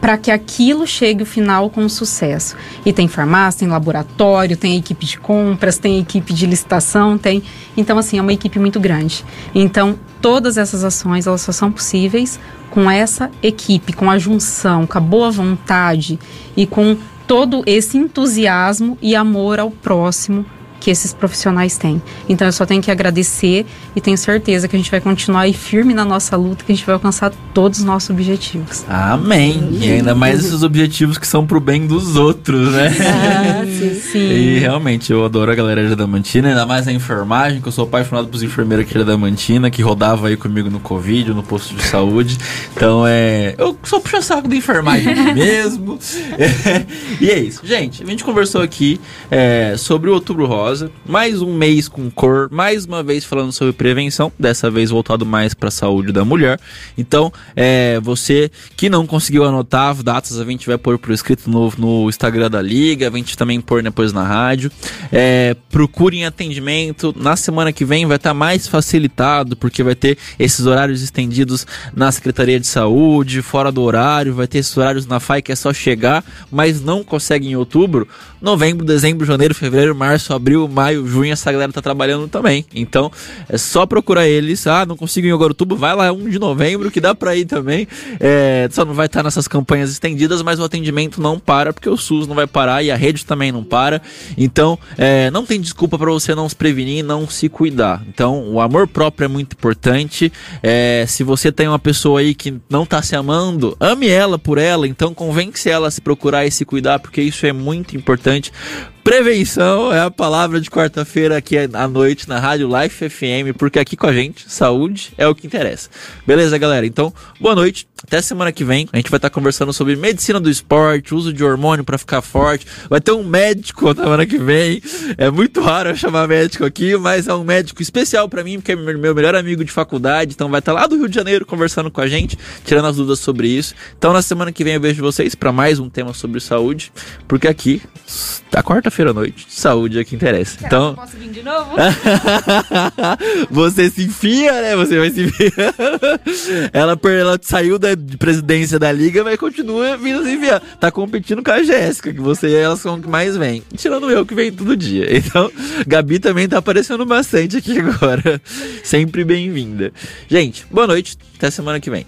para que aquilo chegue ao final com sucesso. E tem farmácia, tem laboratório, tem equipe de compras, tem equipe de licitação, tem. Então, assim, é uma equipe muito grande. Então, todas essas ações, elas só são possíveis com essa equipe, com a junção, com a boa vontade e com todo esse entusiasmo e amor ao próximo que esses profissionais têm. Então eu só tenho que agradecer e tenho certeza que a gente vai continuar aí firme na nossa luta, que a gente vai alcançar todos os nossos objetivos.
Amém. E ainda mais esses objetivos que são pro bem dos outros, né?
Ah, sim, sim.
E realmente eu adoro a galera de Adamantina, ainda mais a enfermagem, que eu sou apaixonado por enfermeiros aqui de Adamantina, que rodava aí comigo no Covid, no posto de saúde. Então é. Eu sou puxa saco da enfermagem mesmo. É, e é isso. Gente, a gente conversou aqui é, sobre o Outubro Rosa mais um mês com cor, mais uma vez falando sobre prevenção, dessa vez voltado mais para a saúde da mulher. Então, é, você que não conseguiu anotar as datas, a gente vai pôr por escrito no, no Instagram da Liga, a gente também pôr depois na rádio. É, procurem atendimento. Na semana que vem vai estar tá mais facilitado, porque vai ter esses horários estendidos na Secretaria de Saúde, fora do horário, vai ter esses horários na FAI que é só chegar, mas não consegue em outubro. Novembro, dezembro, janeiro, fevereiro, março, abril, maio, junho, essa galera tá trabalhando também. Então, é só procurar eles. Ah, não consigo em Ogarutuba, vai lá, é 1 de novembro, que dá pra ir também. É, só não vai estar nessas campanhas estendidas, mas o atendimento não para, porque o SUS não vai parar e a rede também não para. Então, é, não tem desculpa para você não se prevenir e não se cuidar. Então, o amor próprio é muito importante. É, se você tem uma pessoa aí que não tá se amando, ame ela por ela, então convence ela a se procurar e se cuidar, porque isso é muito importante Prevenção é a palavra de quarta-feira aqui à noite na Rádio Life FM, porque aqui com a gente, saúde é o que interessa. Beleza, galera? Então, boa noite. Até semana que vem. A gente vai estar conversando sobre medicina do esporte, uso de hormônio para ficar forte. Vai ter um médico semana que vem. É muito raro eu chamar médico aqui, mas é um médico especial para mim, porque é meu melhor amigo de faculdade. Então vai estar lá do Rio de Janeiro conversando com a gente, tirando as dúvidas sobre isso. Então na semana que vem eu vejo vocês para mais um tema sobre saúde, porque aqui, tá quarta-feira à noite, saúde é que interessa. Então.
Posso vir de novo?
você se enfia, né? Você vai se enfiar. ela, ela saiu da presidência da liga, mas continua vindo se enfiar. Tá competindo com a Jéssica, que você e elas são que mais vem. Tirando eu que vem todo dia. Então, Gabi também tá aparecendo bastante aqui agora. Sempre bem-vinda. Gente, boa noite. Até semana que vem.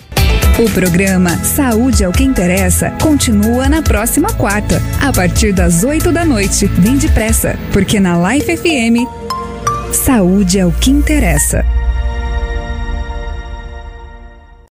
O programa Saúde é o que interessa continua na próxima quarta, a partir das 8 da noite. Vem depressa, porque na Life FM, saúde é o que interessa.